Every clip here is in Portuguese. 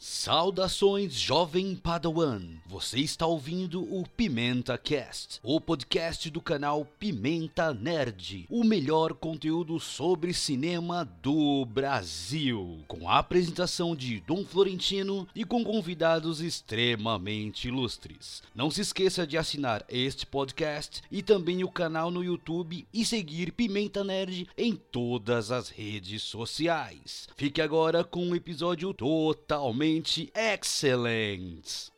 Saudações, jovem Padawan! Você está ouvindo o Pimenta Cast, o podcast do canal Pimenta Nerd, o melhor conteúdo sobre cinema do Brasil, com a apresentação de Dom Florentino e com convidados extremamente ilustres. Não se esqueça de assinar este podcast e também o canal no YouTube e seguir Pimenta Nerd em todas as redes sociais. Fique agora com um episódio totalmente excelente.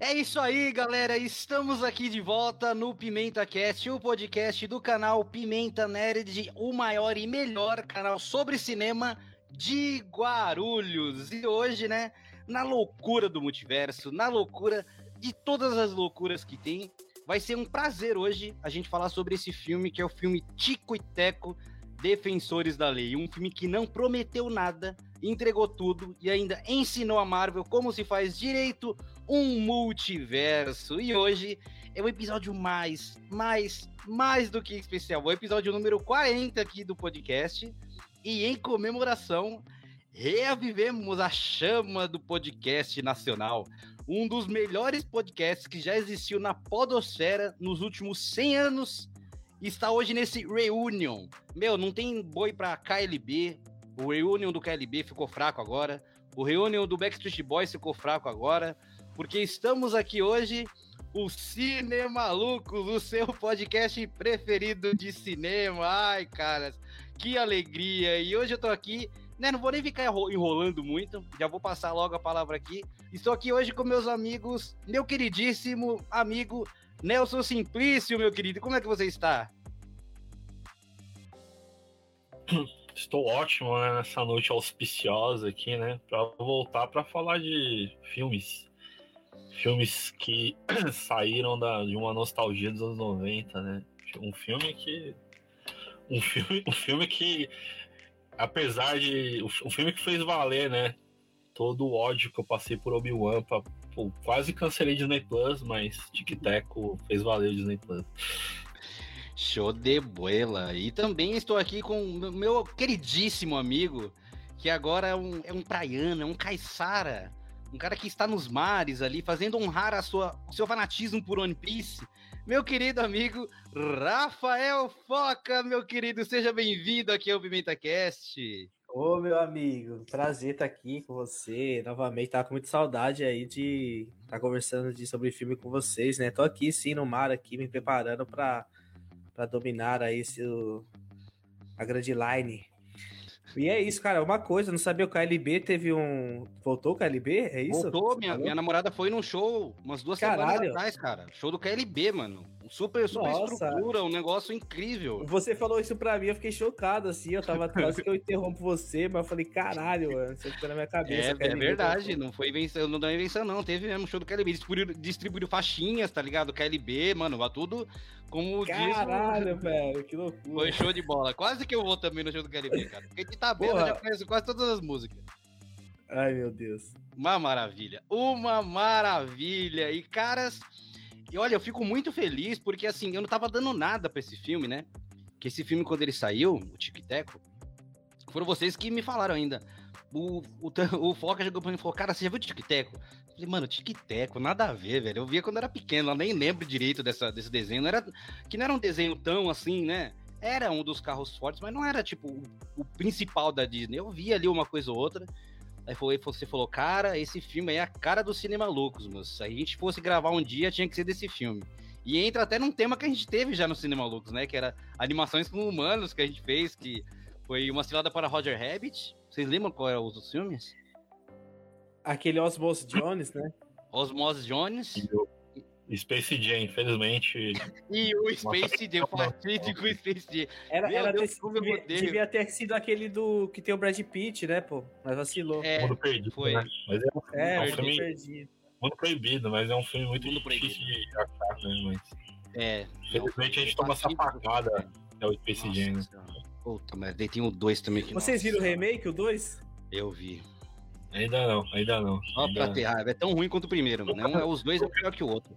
É isso aí, galera. Estamos aqui de volta no Pimenta Cast, o podcast do canal Pimenta Nerd, o maior e melhor canal sobre cinema de Guarulhos. E hoje, né, na loucura do multiverso, na loucura de todas as loucuras que tem, vai ser um prazer hoje a gente falar sobre esse filme que é o filme Tico e Teco Defensores da Lei, um filme que não prometeu nada, entregou tudo e ainda ensinou a Marvel como se faz direito um multiverso. E hoje é o episódio mais, mais, mais do que especial, o episódio número 40 aqui do podcast. E em comemoração, reavivemos a chama do podcast nacional, um dos melhores podcasts que já existiu na podosfera nos últimos 100 anos está hoje nesse reunion. Meu, não tem boi pra KLB. O reunion do KLB ficou fraco agora. O reunion do Backstreet Boys ficou fraco agora. Porque estamos aqui hoje, o Cinemalucos, o seu podcast preferido de cinema. Ai, caras, que alegria. E hoje eu tô aqui né, não vou nem ficar enrolando muito, já vou passar logo a palavra aqui. Estou aqui hoje com meus amigos, meu queridíssimo amigo Nelson Simplício, meu querido. Como é que você está? Estou ótimo né, nessa noite auspiciosa aqui, né? Para voltar para falar de filmes. Filmes que saíram da, de uma nostalgia dos anos 90, né? Um filme que. Um filme, um filme que, apesar de. Um filme que fez valer, né? Todo o ódio que eu passei por Obi-Wan. Quase cancelei Disney Plus, mas Tic Teco fez valer o Disney Plus. Show de bola. E também estou aqui com meu queridíssimo amigo, que agora é um, é um praiano, é um caiçara. Um cara que está nos mares ali, fazendo honrar a sua, o seu fanatismo por One Piece. Meu querido amigo Rafael Foca, meu querido, seja bem-vindo aqui ao Pimenta Cast. Ô, meu amigo, prazer estar aqui com você. Novamente, tava com muita saudade aí de estar conversando de, sobre filme com vocês, né? Tô aqui sim no mar aqui, me preparando para dominar aí seu, a grande line. E é isso, cara. Uma coisa, não sabia o KLB teve um. Voltou o KLB? É isso? Voltou, minha, minha namorada foi num show umas duas Caralho. semanas atrás, cara. Show do KLB, mano. Super, super Nossa. estrutura, um negócio incrível. Você falou isso pra mim, eu fiquei chocado, assim. Eu tava quase que eu interrompo você, mas eu falei, caralho, mano, você ficou na minha cabeça. É, é verdade, não foi invenção, não deu invenção, não. Teve mesmo show do KLB. Distribuiu, distribuiu faixinhas, tá ligado? KLB, mano, vai tudo como Caralho, diz, velho, que loucura. Foi show de bola. Quase que eu vou também no show do KLB, cara. Porque de tabela eu já conheço quase todas as músicas. Ai, meu Deus. Uma maravilha. Uma maravilha. E, caras, e olha, eu fico muito feliz porque, assim, eu não tava dando nada pra esse filme, né? Que esse filme, quando ele saiu, o Tic Teco, foram vocês que me falaram ainda. O, o, o Foca chegou pra mim e falou, cara, você já viu o Tic Teco? Eu falei, mano, Tic Teco, nada a ver, velho. Eu via quando era pequeno, eu nem lembro direito dessa, desse desenho. Não era, que não era um desenho tão assim, né? Era um dos carros fortes, mas não era, tipo, o, o principal da Disney. Eu via ali uma coisa ou outra. Aí foi, você falou, cara, esse filme é a cara do cinema loucos, mas se a gente fosse gravar um dia, tinha que ser desse filme. E entra até num tema que a gente teve já no Cinema Loucos, né? Que era animações com humanos que a gente fez, que foi uma cilada para Roger Rabbit. Vocês lembram qual era os dos filmes? Aquele Osmos Jones, né? Osmos Jones. Space Jam, infelizmente. e o Space Jam, o fatídico Space Jam. Era, era Deus, ter, devia, devia, ter sido aquele do que tem o Brad Pitt, né, pô? Mas vacilou. É, mundo perdido, foi. Né? Mas é um, é, é um filme perdido. Mundo proibido, mas é um filme muito mundo difícil proibido. de achar, né? Mas... É. Infelizmente a gente toma essa facada, é o Space Jam. Né? Puta, mas tem o 2 também. Que, Vocês nossa, viram o remake, o 2? Eu vi. Ainda não, ainda não. Ó, pra ter raiva, é tão ruim quanto o primeiro, mano. É os dois é pior que o outro.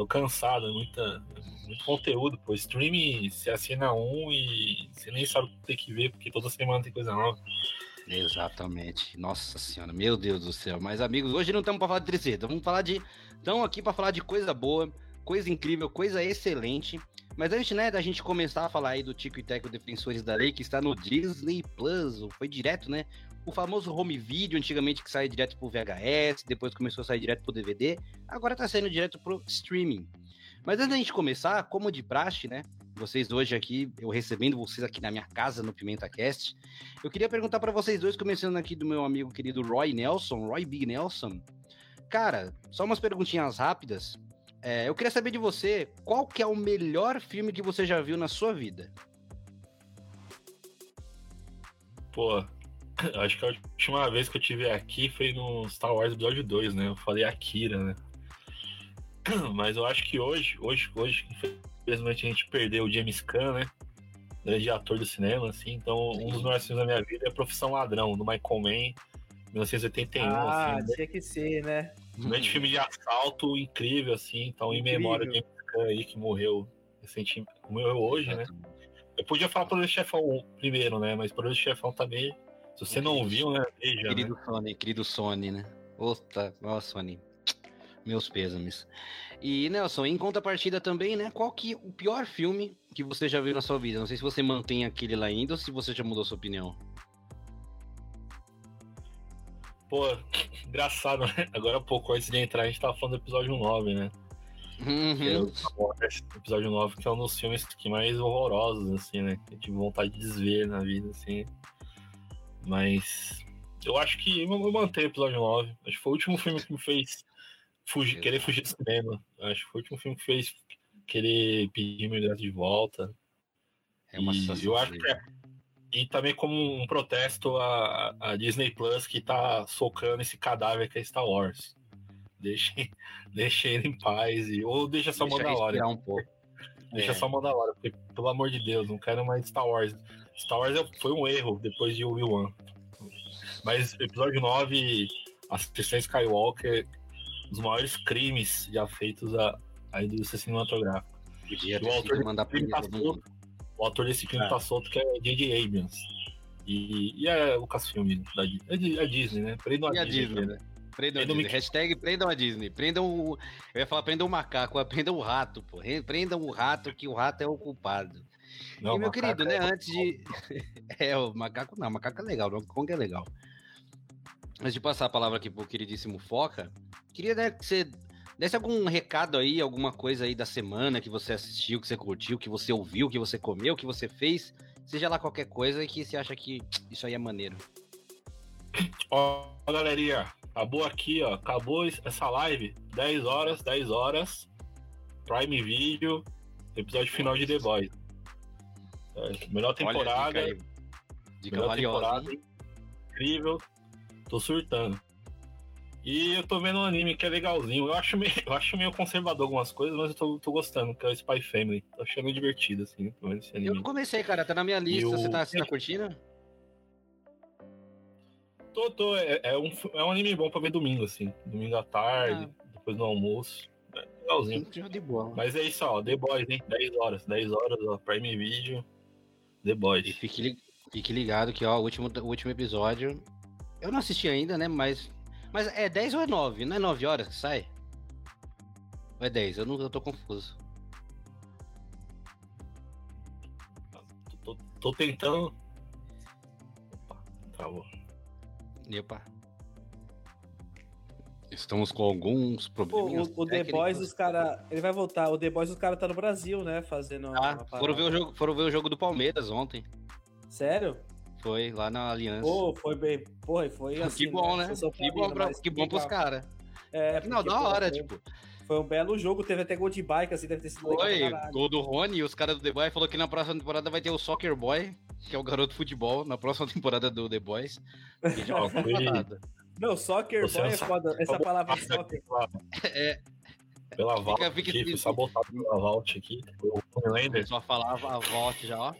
Tô cansado, é muita, muito conteúdo, pô. Streaming, você assina um e você nem sabe o que tem que ver, porque toda semana tem coisa nova. Exatamente. Nossa senhora, meu Deus do céu. Mas, amigos, hoje não estamos para falar de tristeza. Vamos falar de. Estamos aqui para falar de coisa boa, coisa incrível, coisa excelente. Mas antes, né, da gente começar a falar aí do Tico e Teco Defensores da Lei, que está no Disney Plus, foi direto, né? O famoso home video, antigamente que saía direto pro VHS, depois começou a sair direto pro DVD, agora tá saindo direto pro streaming. Mas antes da gente começar, como de praxe, né? Vocês hoje aqui, eu recebendo vocês aqui na minha casa no Pimenta Cast, eu queria perguntar para vocês dois, começando aqui do meu amigo querido Roy Nelson, Roy Big Nelson. Cara, só umas perguntinhas rápidas. É, eu queria saber de você, qual que é o melhor filme que você já viu na sua vida? Pô, acho que a última vez que eu tive aqui foi no Star Wars Episódio 2, né? Eu falei Akira, né? Mas eu acho que hoje, hoje, hoje, infelizmente a gente perdeu o James Caan, né? Grande ator do cinema, assim. Então, Sim. um dos melhores filmes da minha vida é Profissão Ladrão, do Michael Mann, 1981. Ah, assim, tinha que ser, né? Um grande filme de assalto incrível, assim. Então, incrível. em memória de James Caan aí, que morreu recentemente, morreu hoje, né? Eu podia falar Poder Chefão primeiro, né? Mas Poder Chefão também, se você não viu, né? Veja, querido né? Sony, querido Sony, né? Outra, ó, Sony. Meus pêsames. E, Nelson, em contrapartida também, né? Qual que o pior filme que você já viu na sua vida? Não sei se você mantém aquele lá ainda ou se você já mudou sua opinião. Pô, engraçado, né? Agora há pouco, antes de entrar, a gente tava falando do episódio 9, né? Uhum. É o episódio 9, que é um dos filmes que mais horrorosos, assim, né? Que eu tive vontade de desver na vida, assim. Mas eu acho que eu mantenho o episódio 9. Acho que foi o último filme que me fez fugir, querer fugir do cinema. Acho que foi o último filme que fez querer pedir meu ingresso de volta. É uma e eu acho que é, e também como um protesto a, a, Disney Plus que tá socando esse cadáver que é Star Wars. Deixem, deixem ele em paz. E, ou deixa só deixa Mandalorian. um pouco. Deixa é. só Mandalorian, porque, pelo amor de Deus, não quero mais Star Wars. Star Wars é, foi um erro depois de Obi-Wan. Mas episódio 9, Assistência Skywalker, os maiores crimes já feitos à, à indústria cinematográfica. o autor, mandar tá solto, o autor desse filme é. tá solto, que é J.J. Abrams. E, e é o Lucasfilm da é a Disney, né? Prendam a, a Disney, Disney, né? Prendam a Disney. Hashtag prendam a Disney. Prendam o. Eu ia falar prendam o macaco, prendam o rato, pô. Prendam o rato, que o rato é o culpado. Não, e, meu querido, né, é antes de. é, o macaco não, o macaco é legal, o Kong é legal. Antes de passar a palavra aqui pro queridíssimo Foca, queria né, que você desse algum recado aí, alguma coisa aí da semana que você assistiu, que você curtiu, que você ouviu, que você comeu, que você fez, seja lá qualquer coisa e que você acha que isso aí é maneiro. Ó, oh, galerinha, acabou aqui, ó, acabou essa live, 10 horas, 10 horas, Prime Video, episódio final de The Boys. Melhor temporada. Olha, dica, dica melhor valiosa, temporada, incrível. Tô surtando. E eu tô vendo um anime que é legalzinho. Eu acho meio, eu acho meio conservador algumas coisas, mas eu tô, tô gostando, que é o Spy Family. Tô achando divertido, assim, esse anime. Eu não comecei, cara, tá na minha lista. Você tá, tá curtindo? Tô, tô. É, é, um, é um anime bom pra ver domingo, assim. Domingo à tarde, ah. depois do almoço. É legalzinho. De boa. Mas é isso, ó. The Boys, hein? 10 horas. 10 horas, ó. Prime Video. The Boys. E fique, fique ligado que, ó, o último, o último episódio. Eu não assisti ainda, né? Mas. Mas é 10 ou é 9? Não é 9 horas que sai? Ou é 10? Eu, não, eu tô confuso. Tô, tô, tô tentando. Opa, travou. Epa. Estamos com alguns problemas. O, o The Boys, os cara, ele vai voltar. O The Boys, os caras tá no Brasil, né? Fazendo. Ah, foram ver, o jogo, foram ver o jogo do Palmeiras ontem. Sério? Foi, lá na Aliança. Pô, foi bem. Porra, foi assim. Que bom, né? né? Que bom, pra, que bom pros caras. É, Não, da hora, foi, tipo. Foi um belo jogo, teve até gol de bike, assim, deve ter sido Foi, gol do Rony, e os caras do The Boys falou que na próxima temporada vai ter o Soccer Boy, que é o garoto de futebol, na próxima temporada do The Boys. Que já foi Não, soccer Você boy é foda. Essa palavra soccer. É. Pela Vault, fica, fica aqui, fui sabotado pela Vault aqui. O Só falava a Vault já, ó.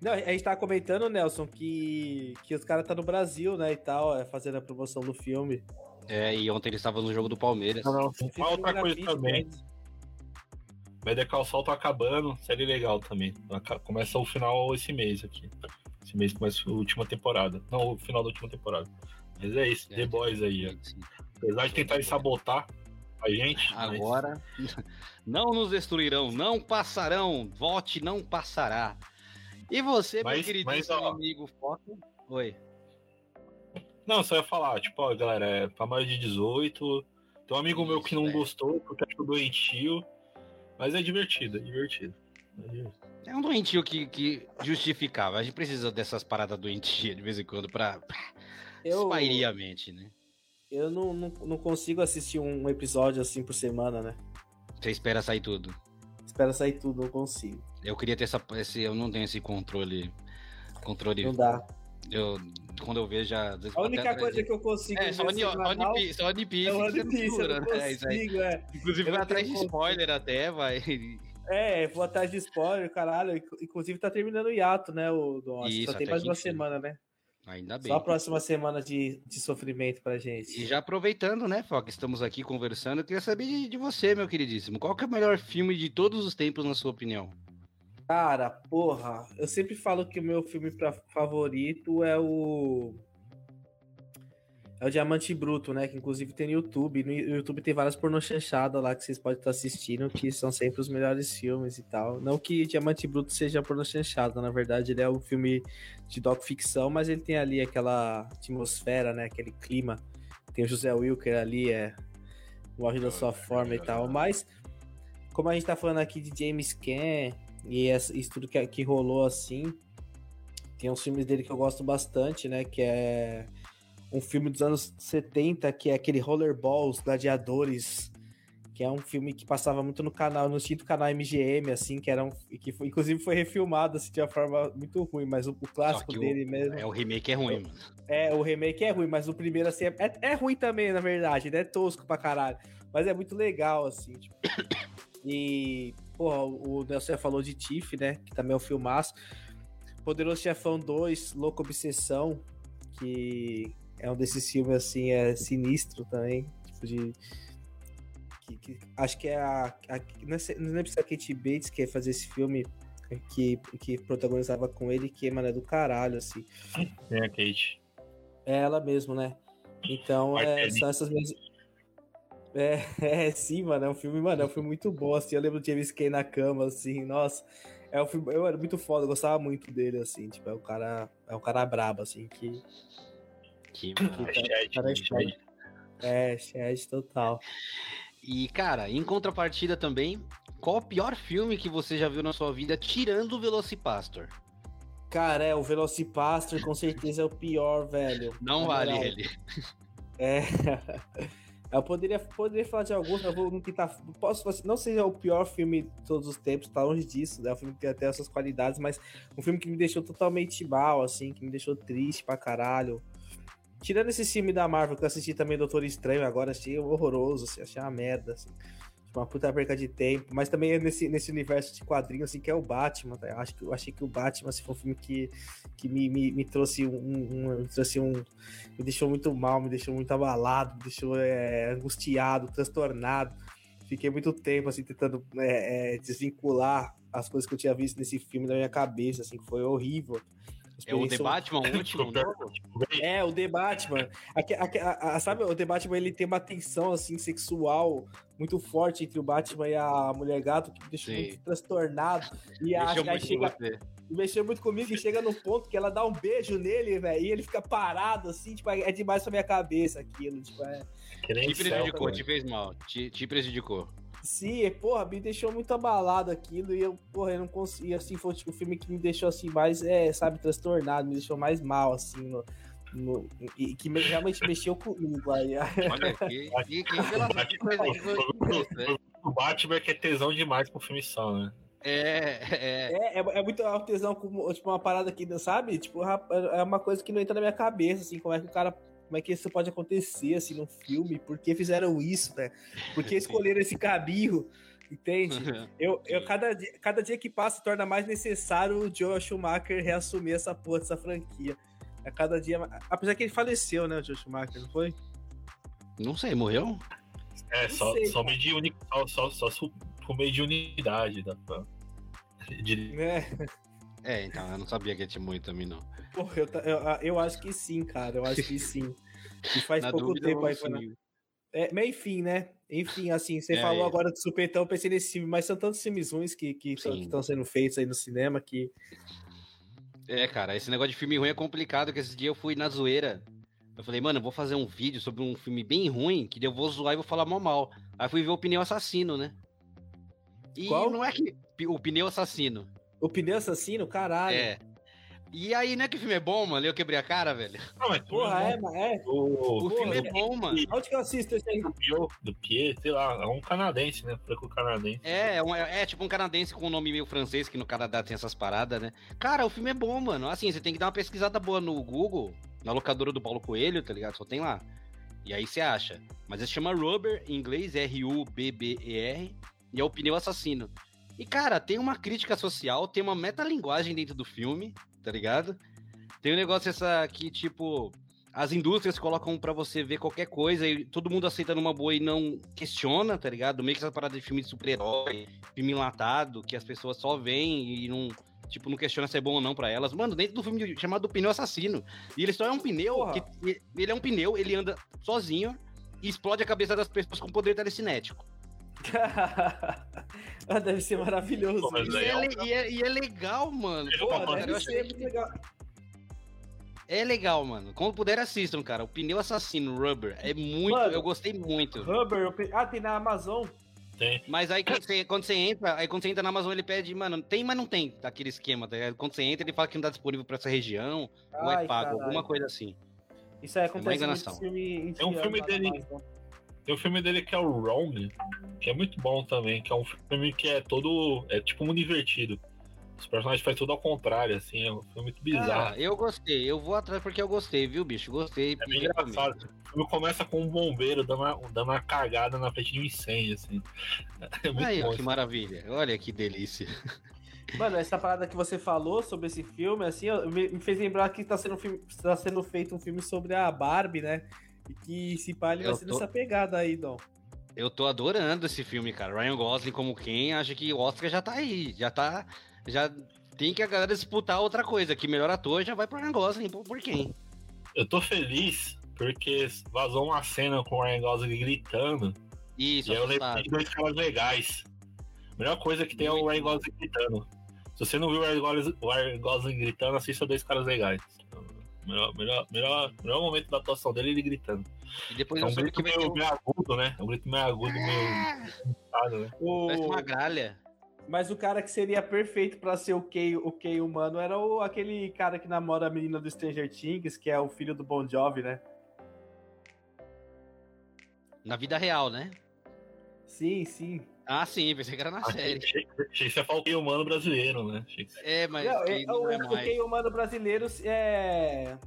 Não, a gente tava comentando, Nelson, que, que os caras tá no Brasil, né, e tal, é, fazendo a promoção do filme. É, e ontem eles estavam no jogo do Palmeiras. Não, não, uma outra coisa também. Better Call Saul tá acabando, série legal também. Começa o final esse mês aqui. Esse mês começa a última temporada. Não, o final da última temporada. Mas é isso, é, The Boys aí. É. Apesar de tentar sabotar a gente. Agora, mas... não nos destruirão, não passarão. Vote, não passará. E você, mas, meu queridíssimo mas, amigo Foto? Oi. Não, só ia falar, tipo, ó, galera, é pra mais de 18. Tem um amigo Isso, meu que não é. gostou, porque achou doentio. Mas é divertido, é divertido. É, um doentio que, que justificava. A gente precisa dessas paradas doentias de vez em quando pra, pra eu, a mente, né? Eu não, não, não consigo assistir um episódio assim por semana, né? Você espera sair tudo? Espera sair tudo, não consigo. Eu queria ter essa, esse, eu não tenho esse controle, controle. Não dá. Eu quando eu vejo já. A única coisa que eu consigo. É, só One, One, só One Piece. É One Piece, eu não é consigo, é. Inclusive, vai atrás de spoiler até, vai. É, vou atrás de spoiler, caralho. Inclusive, tá terminando o hiato, né? O, do, Isso, só tem mais uma semana, né? Ainda bem. Só a próxima semana de, de sofrimento pra gente. E já aproveitando, né, Foca, estamos aqui conversando, eu queria saber de, de, você, meu queridíssimo. Qual que é o melhor filme de todos os tempos, na sua opinião? Cara, porra, eu sempre falo que o meu filme pra, favorito é o. É o Diamante Bruto, né? Que inclusive tem no YouTube. No YouTube tem várias pornochanchadas lá que vocês podem estar assistindo, que são sempre os melhores filmes e tal. Não que Diamante Bruto seja pornochanchada, na verdade ele é um filme de doc-ficção, mas ele tem ali aquela atmosfera, né? Aquele clima. Tem o José Wilker ali, é. Morre da sua forma e tal. Mas, como a gente tá falando aqui de James Caan e isso tudo que, que rolou assim. Tem uns filmes dele que eu gosto bastante, né? Que é um filme dos anos 70, que é aquele Rollerballs, Gladiadores, que é um filme que passava muito no canal, no extinto canal MGM, assim, que era um. que foi, inclusive foi refilmado assim, de uma forma muito ruim, mas o, o clássico dele o, mesmo. É, o remake é ruim, mano. É, o remake é ruim, mas o primeiro, assim, é, é, é ruim também, na verdade, né? É tosco pra caralho. Mas é muito legal, assim, tipo. E Porra, o Nelson falou de Tiff, né? Que também é um filmaço. Poderoso Chefão 2, Louco Obsessão, que é um desses filmes, assim, é sinistro também. Tipo de. Que, que, acho que é a. a não, lembro se é a Kate Bates que ia fazer esse filme que, que protagonizava com ele, que, mano, é do caralho, assim. É a Kate. É ela mesmo, né? Então, é, são essas mesmas. É, é, sim, mano, é um filme, mano, é um filme muito bom, assim, eu lembro do James Kay na cama, assim, nossa, é um filme, eu era muito foda, eu gostava muito dele, assim, tipo, é um cara, é um cara brabo, assim, que... Que tá, cara é, é, Shed total. E, cara, em contrapartida também, qual o pior filme que você já viu na sua vida, tirando o Velocipastor? Cara, é, o Velocipastor com certeza é o pior, velho. Não vale ele. É... Eu poderia, poderia falar de alguns, mas vou não tentar. Posso, não seja o pior filme de todos os tempos, tá longe disso, né? O filme que tem até essas qualidades, mas um filme que me deixou totalmente mal, assim, que me deixou triste pra caralho. Tirando esse filme da Marvel que eu assisti também Doutor Estranho agora, achei horroroso, assim, achei uma merda, assim. Uma puta perca de tempo, mas também é nesse, nesse universo de quadrinhos, assim, que é o Batman, tá? eu, acho que, eu achei que o Batman, assim, foi um filme que, que me, me, me trouxe um, um, me trouxe um, me deixou muito mal, me deixou muito abalado, me deixou é, angustiado, transtornado, fiquei muito tempo, assim, tentando é, é, desvincular as coisas que eu tinha visto nesse filme da minha cabeça, assim, foi horrível, é o The Batman, o último É, o The Batman. a, a, sabe, o The Batman, ele tem uma tensão, assim, sexual muito forte entre o Batman e a Mulher Gato, que me deixou Sim. muito transtornado. E a, muito chega, mexeu muito comigo e chega no ponto que ela dá um beijo nele, velho, e ele fica parado, assim, tipo, é demais pra minha cabeça aquilo, tipo, é... Te prejudicou, te fez mal, te, te prejudicou. Sim, porra, me deixou muito abalado aquilo e eu, porra, eu não conseguia, assim, foi tipo, o filme que me deixou, assim, mais, é, sabe, transtornado, me deixou mais mal, assim, no, no, e que realmente mexeu comigo aí. Olha aqui, que, que coisa O Batman que é tesão demais pro filme só, né? É, é. É, é, é muito tesão como, tipo, uma parada que, sabe? Tipo, é uma coisa que não entra na minha cabeça, assim, como é que o cara como é que isso pode acontecer assim num filme? Por que fizeram isso, né? Por que escolheram esse cabirro? Entende? Eu, eu cada, dia, cada dia que passa torna mais necessário o Joel Schumacher reassumir essa porra dessa franquia. A cada dia. Apesar que ele faleceu, né, o Joel Schumacher, não foi? Não sei, morreu? É, só, sei, só mediúnico, só, só, só tipo meio de unidade, dá pra. De... É. É, então, eu não sabia que tinha muito também, não. Porra, eu, eu, eu acho que sim, cara. Eu acho que sim. E faz pouco dúvida, tempo aí. Foi na... é, mas enfim, né? Enfim, assim, você É, falou é. agora do Supetão, eu pensei nesse filme, mas são tantos filmes ruins que estão sendo feitos aí no cinema que. É, cara, esse negócio de filme ruim é complicado, que esse dia eu fui na zoeira. Eu falei, mano, eu vou fazer um vídeo sobre um filme bem ruim, que eu vou zoar e vou falar mal mal. Aí fui ver o Pneu Assassino, né? E Qual? não é que... O Pneu Assassino. O Pneu Assassino, caralho. É. E aí, não é que o filme é bom, mano? Eu quebrei a cara, velho. Não, mas Porra, é, mas é. O O, filme é bom, mano. Onde que eu assisto esse aí? do Pio, do Pie, sei lá, é um canadense, né? Franco canadense. É, é, um- é tipo um canadense com um nome meio francês, que no Canadá tem essas paradas, né? Cara, o filme é bom, mano. Assim, você tem que dar uma pesquisada boa no Google, na locadora do Paulo Coelho, tá ligado? Só tem lá. E aí você acha. Mas ele chama Rubber, em inglês, R-U-B-B-E-R, e é o pneu assassino. E, cara, tem uma crítica social, tem uma metalinguagem dentro do filme, tá ligado? Tem um negócio essa que, tipo, as indústrias colocam pra você ver qualquer coisa e todo mundo aceita numa boa e não questiona, tá ligado? Meio que essa parada de filme de super-herói, filme enlatado, que as pessoas só veem e não, tipo, não questiona se é bom ou não pra elas. Mano, dentro do filme chamado Pneu Assassino. E ele só é um pneu, que, ele é um pneu, ele anda sozinho e explode a cabeça das pessoas com poder telecinético. Ah, Deve ser maravilhoso. Pô, E é, é e é- e é legal, mano. Pô, deve eu ser achei muito legal. É legal, mano. Quando puder, assistam, cara. O Pneu Assassino Rubber é muito. Mano. eu gostei muito. Rubber, pe- ah, tem na Amazon. Tem. Mas aí quando você, quando você entra, aí quando você entra na Amazon, ele pede, mano, tem, mas não tem aquele esquema, tá? Quando você entra, ele fala que não tá disponível pra essa região, ou é Ai, pago, caralho. alguma coisa assim. Isso aí uma acontece muito enganação. em filme, em Tem um filme filme dele- Amazon. Tem um filme dele que é o Wrong, que é muito bom também, que é um filme que é todo. É tipo um divertido. Os personagens fazem tudo ao contrário, assim, é um filme muito bizarro. Ah, eu gostei, eu vou atrás porque eu gostei, viu, bicho? Gostei. É bem engraçado. O filme começa com um bombeiro dando uma, dando uma cagada na frente de um incêndio, assim. É muito Aí, ó, bom. que maravilha. Olha que delícia. Mano, essa parada que você falou sobre esse filme, assim, me, me fez lembrar que tá sendo, um filme, tá sendo feito um filme sobre a Barbie, né? E que se pá, ele vai Eu ser tô- nessa pegada aí, Dom. Eu tô adorando esse filme, cara. Ryan Gosling como quem, acha que o Oscar já tá aí, já tá, já tem que a galera disputar outra coisa, que melhor ator já vai pro Ryan Gosling, por, quem? Eu tô feliz porque vazou uma cena com o Ryan Gosling gritando. Isso, e aí eu lembrei de dois caras legais. A melhor coisa que tem é o Ryan Gosling gritando. Se você não viu o Ryan Gosling, o Ryan Gosling gritando, assista dois caras legais. Melhor, melhor, melhor, melhor momento da atuação dele ele gritando. E depois É um grito meio, um... meio agudo, né? É um grito meio agudo, meio. né? O... Parece uma gralha. Mas o cara que seria perfeito pra ser o Kay, o Kay humano era o, aquele cara que namora a menina do Stranger Things, que é o filho do Bon Jovi, né? Na vida real, né? Sim, sim. Ah, sim, pensei que era na Achei, série. achei, achei que você falou que humano brasileiro, né? Que É, mas Não, que é- não o, é o mais. Kay humano brasileiro é.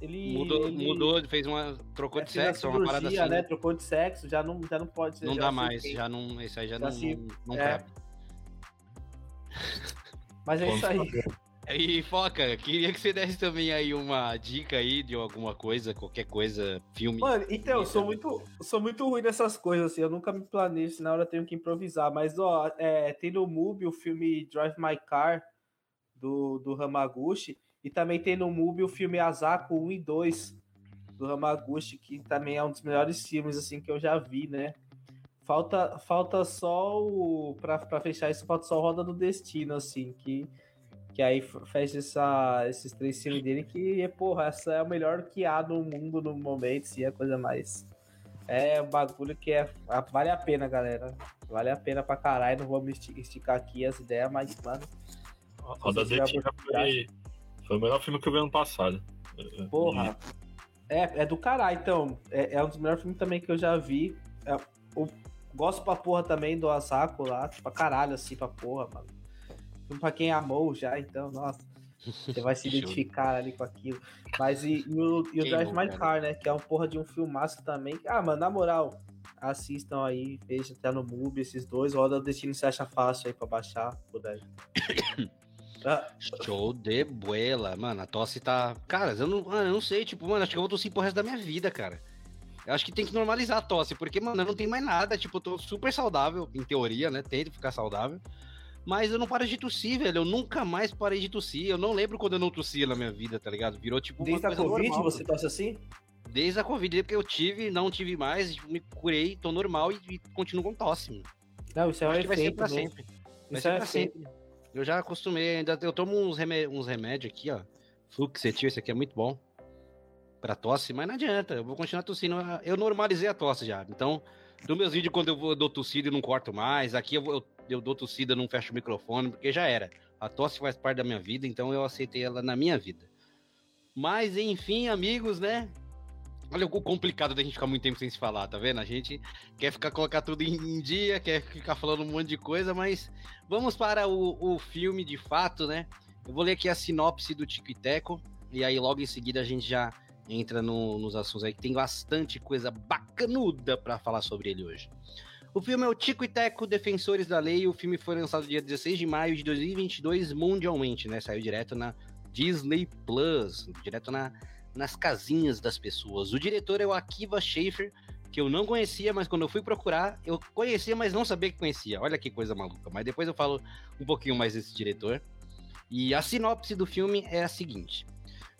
Ele Mudou, ele- mudou, fez uma. Trocou é, de sexo, uma parada cirurgia, assim. né? Trocou de sexo, já não, já não pode ser. Não dá mais, já não. Isso aí já, Já não, se- não, não é. cabe. Mas é isso aí. E Foca, queria que você desse também aí uma dica aí de alguma coisa, qualquer coisa, filme. Mano, então, eu sou muito, sou muito ruim nessas coisas, assim, eu nunca me planejo, na hora eu tenho que improvisar. Mas, ó, é, tem no MUBI o filme Drive My Car, do, do Hamaguchi, e também tem no MUBI o filme Azako 1 e 2, do Hamaguchi, que também é um dos melhores filmes, assim, que eu já vi, né? Falta, falta só o. Pra, pra fechar isso, falta só Roda do Destino, assim, que, que aí fecha essa, esses três filmes dele, que, porra, essa é o melhor que há no mundo no momento, assim, é a coisa mais. É um bagulho que é, vale a pena, galera. Vale a pena pra caralho. Não vamos esti- esticar aqui as ideias, mas, mano, Roda Detina foi, foi o melhor filme que eu vi ano passado. porra. É, é do caralho, então. É, é um dos melhores filmes também que eu já vi. É, o- gosto pra porra também do Asako lá, pra caralho, assim, pra porra, mano. Pra quem amou já, então, nossa. Você vai se identificar ali com aquilo. Mas e, e o, e o Drive My? Car, né? Que é um porra de um filmaço também. Ah, mano, na moral, assistam aí, vejam até no MUBI esses dois. Roda do Destino se acha fácil aí pra baixar. aí. Ah, Show de boela. Mano, a tosse tá. Cara, eu não, eu não sei, tipo, mano, acho que eu vou tossir pro resto da minha vida, cara. Eu acho que tem que normalizar a tosse, porque, mano, eu não tenho mais nada. Tipo, eu tô super saudável, em teoria, né? Tento ficar saudável. Mas eu não paro de tossir, velho. Eu nunca mais parei de tossir. Eu não lembro quando eu não tossia na minha vida, tá ligado? Virou tipo. Desde a Covid normal, você tosse assim? Desde a Covid, porque eu tive, não tive mais, tipo, me curei, tô normal e, e continuo com tosse. Mano. Não, isso é um que vai ser pra mesmo. sempre. Vai isso ser é pra sempre. Eu já acostumei, ainda eu tomo uns, remé uns remédios aqui, ó. Fluxetil, esse aqui é muito bom. Pra tosse, mas não adianta, eu vou continuar tossindo. Eu normalizei a tosse já. Então, nos meus vídeos, quando eu, vou, eu dou tossida e não corto mais, aqui eu, eu, eu dou tossida, não fecho o microfone, porque já era. A tosse faz parte da minha vida, então eu aceitei ela na minha vida. Mas, enfim, amigos, né? Olha o complicado da gente ficar muito tempo sem se falar, tá vendo? A gente quer ficar colocar tudo em dia, quer ficar falando um monte de coisa, mas vamos para o, o filme de fato, né? Eu vou ler aqui a sinopse do Tico e Teco, e aí logo em seguida a gente já entra no, nos assuntos aí, que tem bastante coisa bacanuda para falar sobre ele hoje. O filme é o Tico e Teco, Defensores da Lei. O filme foi lançado dia 16 de maio de 2022 mundialmente, né? Saiu direto na Disney Plus, direto na nas casinhas das pessoas. O diretor é o Akiva Schaefer, que eu não conhecia, mas quando eu fui procurar, eu conhecia, mas não sabia que conhecia. Olha que coisa maluca. Mas depois eu falo um pouquinho mais desse diretor. E a sinopse do filme é a seguinte: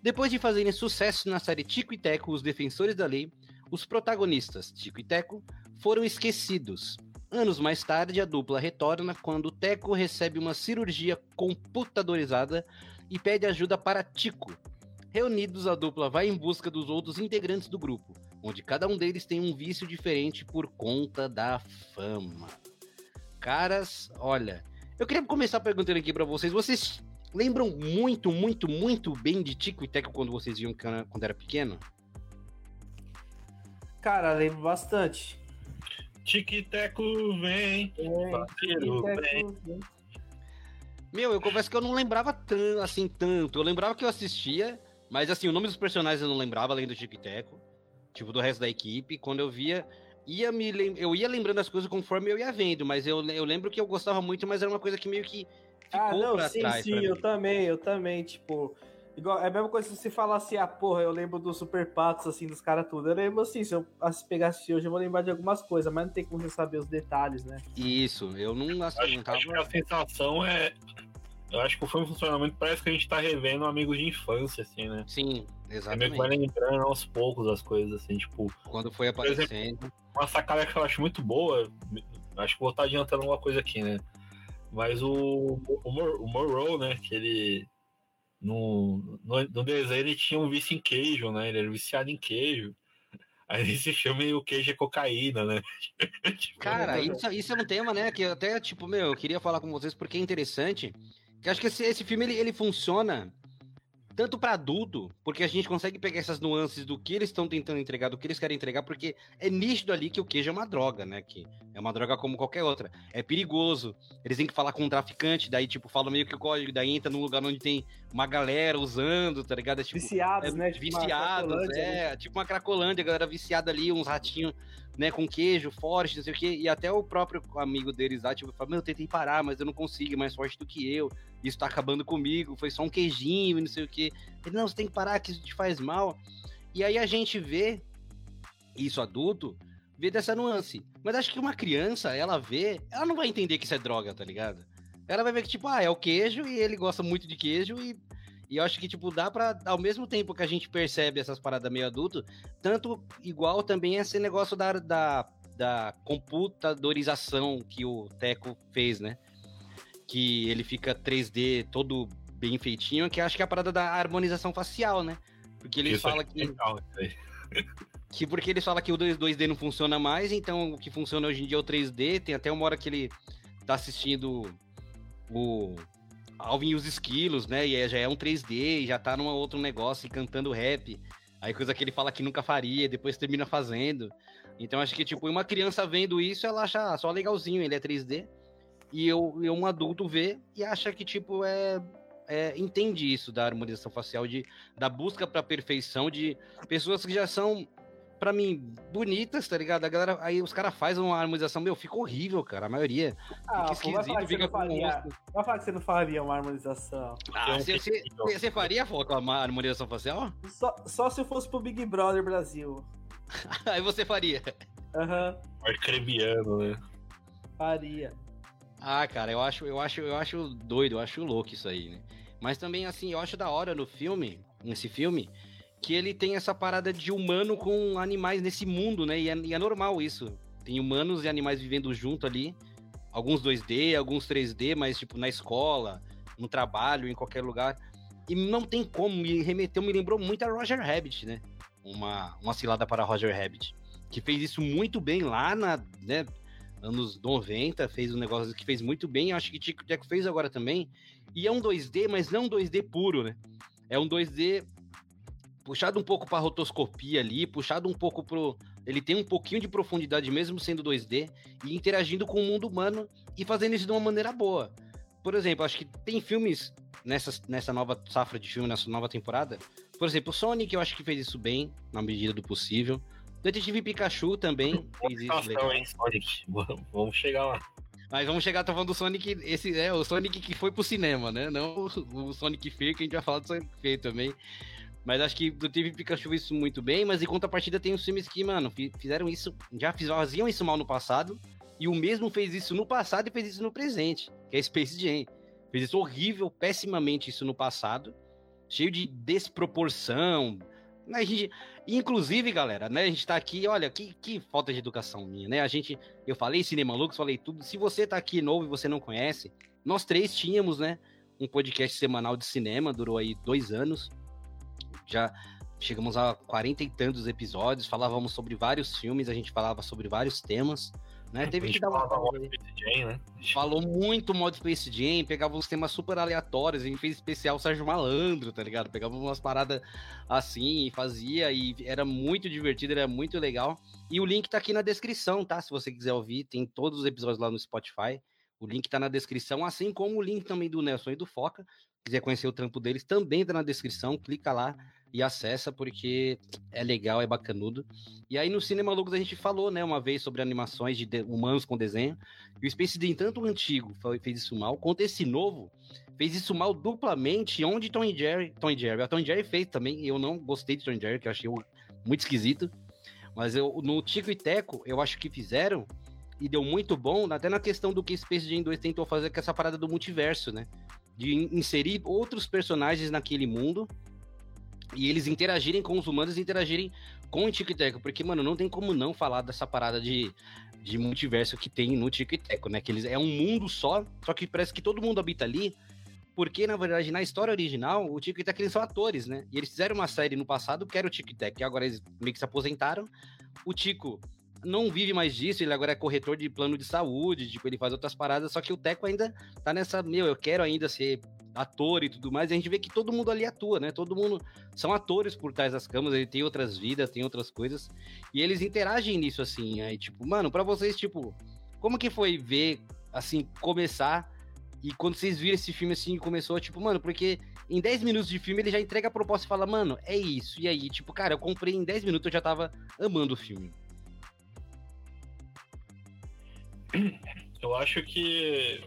Depois de fazerem sucesso na série Tico e Teco, os defensores da lei, os protagonistas, Tico e Teco, foram esquecidos. Anos mais tarde, a dupla retorna quando Teco recebe uma cirurgia computadorizada e pede ajuda para Tico, Reunidos, a dupla vai em busca dos outros integrantes do grupo, onde cada um deles tem um vício diferente por conta da fama. Caras, olha, eu queria começar perguntando aqui para vocês, vocês lembram muito, muito, muito bem de Tico e Teco quando vocês viam quando era pequeno? Cara, lembro bastante. Tico e Teco vem, é, vem. Meu, eu confesso que eu não lembrava tão, assim tanto. Eu lembrava que eu assistia, mas assim, o nome dos personagens eu não lembrava, além do Chiquiteco. Tipo, do resto da equipe. Quando eu via. Ia me lem... Eu ia lembrando as coisas conforme eu ia vendo, mas eu, eu lembro que eu gostava muito, mas era uma coisa que meio que ficou ah, não, pra sim, trás. Sim, eu também, eu também, tipo. Igual, é a mesma coisa se você falar assim, ah, porra, eu lembro dos Super Patos, assim, dos caras tudo. Eu lembro assim, se eu pegasse hoje, eu vou lembrar de algumas coisas, mas não tem como você saber os detalhes, né? Isso, eu não assim, acho, tava... acho que a sensação é eu acho que o filme funcionamento parece que a gente tá revendo amigos de infância, assim, né? Sim, exatamente. É meio que vai lembrando aos poucos as coisas, assim, tipo. Quando foi aparecendo. Exemplo, uma sacada que eu acho muito boa, acho que vou estar adiantando uma coisa aqui, né? Mas o, o, o Morrow, né? Que ele. No, no, no, desenho ele tinha um vício em queijo, né? Ele era viciado em queijo. Aí nesse filme o queijo é cocaína, né? Tipo, Cara, isso, isso é um tema, né? Que até, tipo, meu, eu queria falar com vocês porque é interessante. Eu acho que esse, esse filme ele, ele funciona tanto para adulto, porque a gente consegue pegar essas nuances do que eles estão tentando entregar, do que eles querem entregar, porque é nítido ali que o queijo é uma droga, né? Que é uma droga como qualquer outra. É perigoso. Eles têm que falar com um traficante, daí, tipo, falam meio que o código, daí entra num lugar onde tem uma galera usando, tá ligado? É, tipo, viciados, é, né? Tipo viciados, é. Né? Tipo uma cracolândia, a galera viciada ali, uns ratinhos né, com queijo forte, não sei o quê, e até o próprio amigo deles lá, tipo, fala, meu, eu tentei parar, mas eu não consigo, é mais forte do que eu, isso tá acabando comigo, foi só um queijinho e não sei o quê. Ele, não, você tem que parar, que isso te faz mal. E aí a gente vê isso adulto, vê dessa nuance. Mas acho que uma criança, ela vê, ela não vai entender que isso é droga, tá ligado? Ela vai ver que, tipo, ah, é o queijo e ele gosta muito de queijo e e eu acho que, tipo, dá pra, ao mesmo tempo que a gente percebe essas paradas meio adulto, tanto igual também esse negócio da, da, da computadorização que o Teco fez, né? Que ele fica 3D todo bem feitinho, que acho que é a parada da harmonização facial, né? Porque ele Isso fala é que. Legal, que porque ele fala que o 2D não funciona mais, então o que funciona hoje em dia é o 3D. Tem até uma hora que ele tá assistindo o Alvin e os esquilos, né? E já é um 3D, já tá num outro negócio e cantando rap. Aí coisa que ele fala que nunca faria, depois termina fazendo. Então acho que, tipo, uma criança vendo isso, ela acha só legalzinho, ele é 3D. E eu, eu um adulto vê e acha que, tipo, é, é, entende isso da harmonização facial, de, da busca pra perfeição de pessoas que já são pra mim, bonitas, tá ligado? A galera, aí os caras fazem uma harmonização, meu, fica horrível, cara, a maioria. Ah, fica pô, esquisito, fica com faria, Vai falar que você não faria uma harmonização. Ah, você faria, Foca, uma harmonização facial? Só, só se eu fosse pro Big Brother Brasil. Aí você faria. Aham. Arcrebiano, né? Faria. Ah, cara, eu acho, eu acho, eu acho doido, eu acho louco isso aí, né? Mas também, assim, eu acho da hora no filme, nesse filme, que ele tem essa parada de humano com animais nesse mundo, né? E é, e é normal isso. Tem humanos e animais vivendo junto ali. Alguns 2D, alguns 3D, mas tipo na escola, no trabalho, em qualquer lugar. E não tem como, me remeteu, me lembrou muito a Roger Rabbit, né? Uma, uma cilada para Roger Rabbit. Que fez isso muito bem lá na, né, anos 90, fez um negócio que fez muito bem, acho que Tico Teco fez agora também. E é um 2D, mas não um 2D puro, né? É um 2D puxado um pouco para rotoscopia ali, puxado um pouco pro ele tem um pouquinho de profundidade mesmo sendo 2D e interagindo com o mundo humano e fazendo isso de uma maneira boa. Por exemplo, acho que tem filmes nessa, nessa nova safra de filme, nessa nova temporada. Por exemplo, o Sonic, eu acho que fez isso bem, na medida do possível. Detetive Pikachu também fez isso legal. Hein, Sonic? Vamos chegar lá. Mas vamos chegar, tô falando do Sonic, esse é o Sonic que foi pro cinema, né? Não o, o Sonic Feio, que a gente vai falar do Sonic Feio também. Mas acho que TV Pikachu isso muito bem, mas em contrapartida tem os filmes que, mano, fizeram isso, já faziam isso mal no passado, e o mesmo fez isso no passado e fez isso no presente, que é Space Jam. Fez isso horrível, pessimamente isso no passado, cheio de desproporção. A gente, inclusive, galera, né, a gente tá aqui, olha, que, que falta de educação minha, né? A gente, eu falei Cinema Lux, falei tudo. Se você tá aqui novo e você não conhece, nós três tínhamos, né, um podcast semanal de cinema, durou aí dois anos já chegamos a quarenta e tantos episódios, falávamos sobre vários filmes, a gente falava sobre vários temas. Né? Teve que dar uma. Jam, né? Falou muito modo Space Jam, pegava uns temas super aleatórios, a gente fez especial Sérgio Malandro, tá ligado? Pegava umas paradas assim e fazia, e era muito divertido, era muito legal. E o link tá aqui na descrição, tá? Se você quiser ouvir, tem todos os episódios lá no Spotify. O link tá na descrição, assim como o link também do Nelson e do Foca. Se quiser conhecer o trampo deles, também tá na descrição. Clica lá e acessa porque é legal, é bacanudo. E aí no Cinema Logos a gente falou, né, uma vez sobre animações de, de humanos com desenho. E o Space Jam, tanto o antigo fez isso mal, quanto esse novo fez isso mal duplamente, onde Tom e Jerry, Tom e Jerry, a Tom e Jerry fez também, eu não gostei de Tom e Jerry, que eu achei muito esquisito. Mas eu, no Tico e Teco, eu acho que fizeram e deu muito bom, até na questão do que Space Jam 2 tentou fazer com essa parada do multiverso, né? De inserir outros personagens naquele mundo e eles interagirem com os humanos e interagirem com o Tico Teco, porque, mano, não tem como não falar dessa parada de, de multiverso que tem no Tico Teco, né? Que eles, é um mundo só, só que parece que todo mundo habita ali, porque, na verdade, na história original, o Tico Teco eles são atores, né? E eles fizeram uma série no passado que era o Tico Teco, e agora eles meio que se aposentaram. O Tico não vive mais disso, ele agora é corretor de plano de saúde, tipo, ele faz outras paradas, só que o Teco ainda tá nessa, meu, eu quero ainda ser ator e tudo mais, e a gente vê que todo mundo ali atua, né? Todo mundo são atores por trás das câmeras, ele tem outras vidas, tem outras coisas, e eles interagem nisso assim, aí tipo, mano, para vocês, tipo, como que foi ver assim começar e quando vocês viram esse filme assim, começou tipo, mano, porque em 10 minutos de filme ele já entrega a proposta e fala, mano, é isso. E aí, tipo, cara, eu comprei em 10 minutos, eu já tava amando o filme. Eu acho que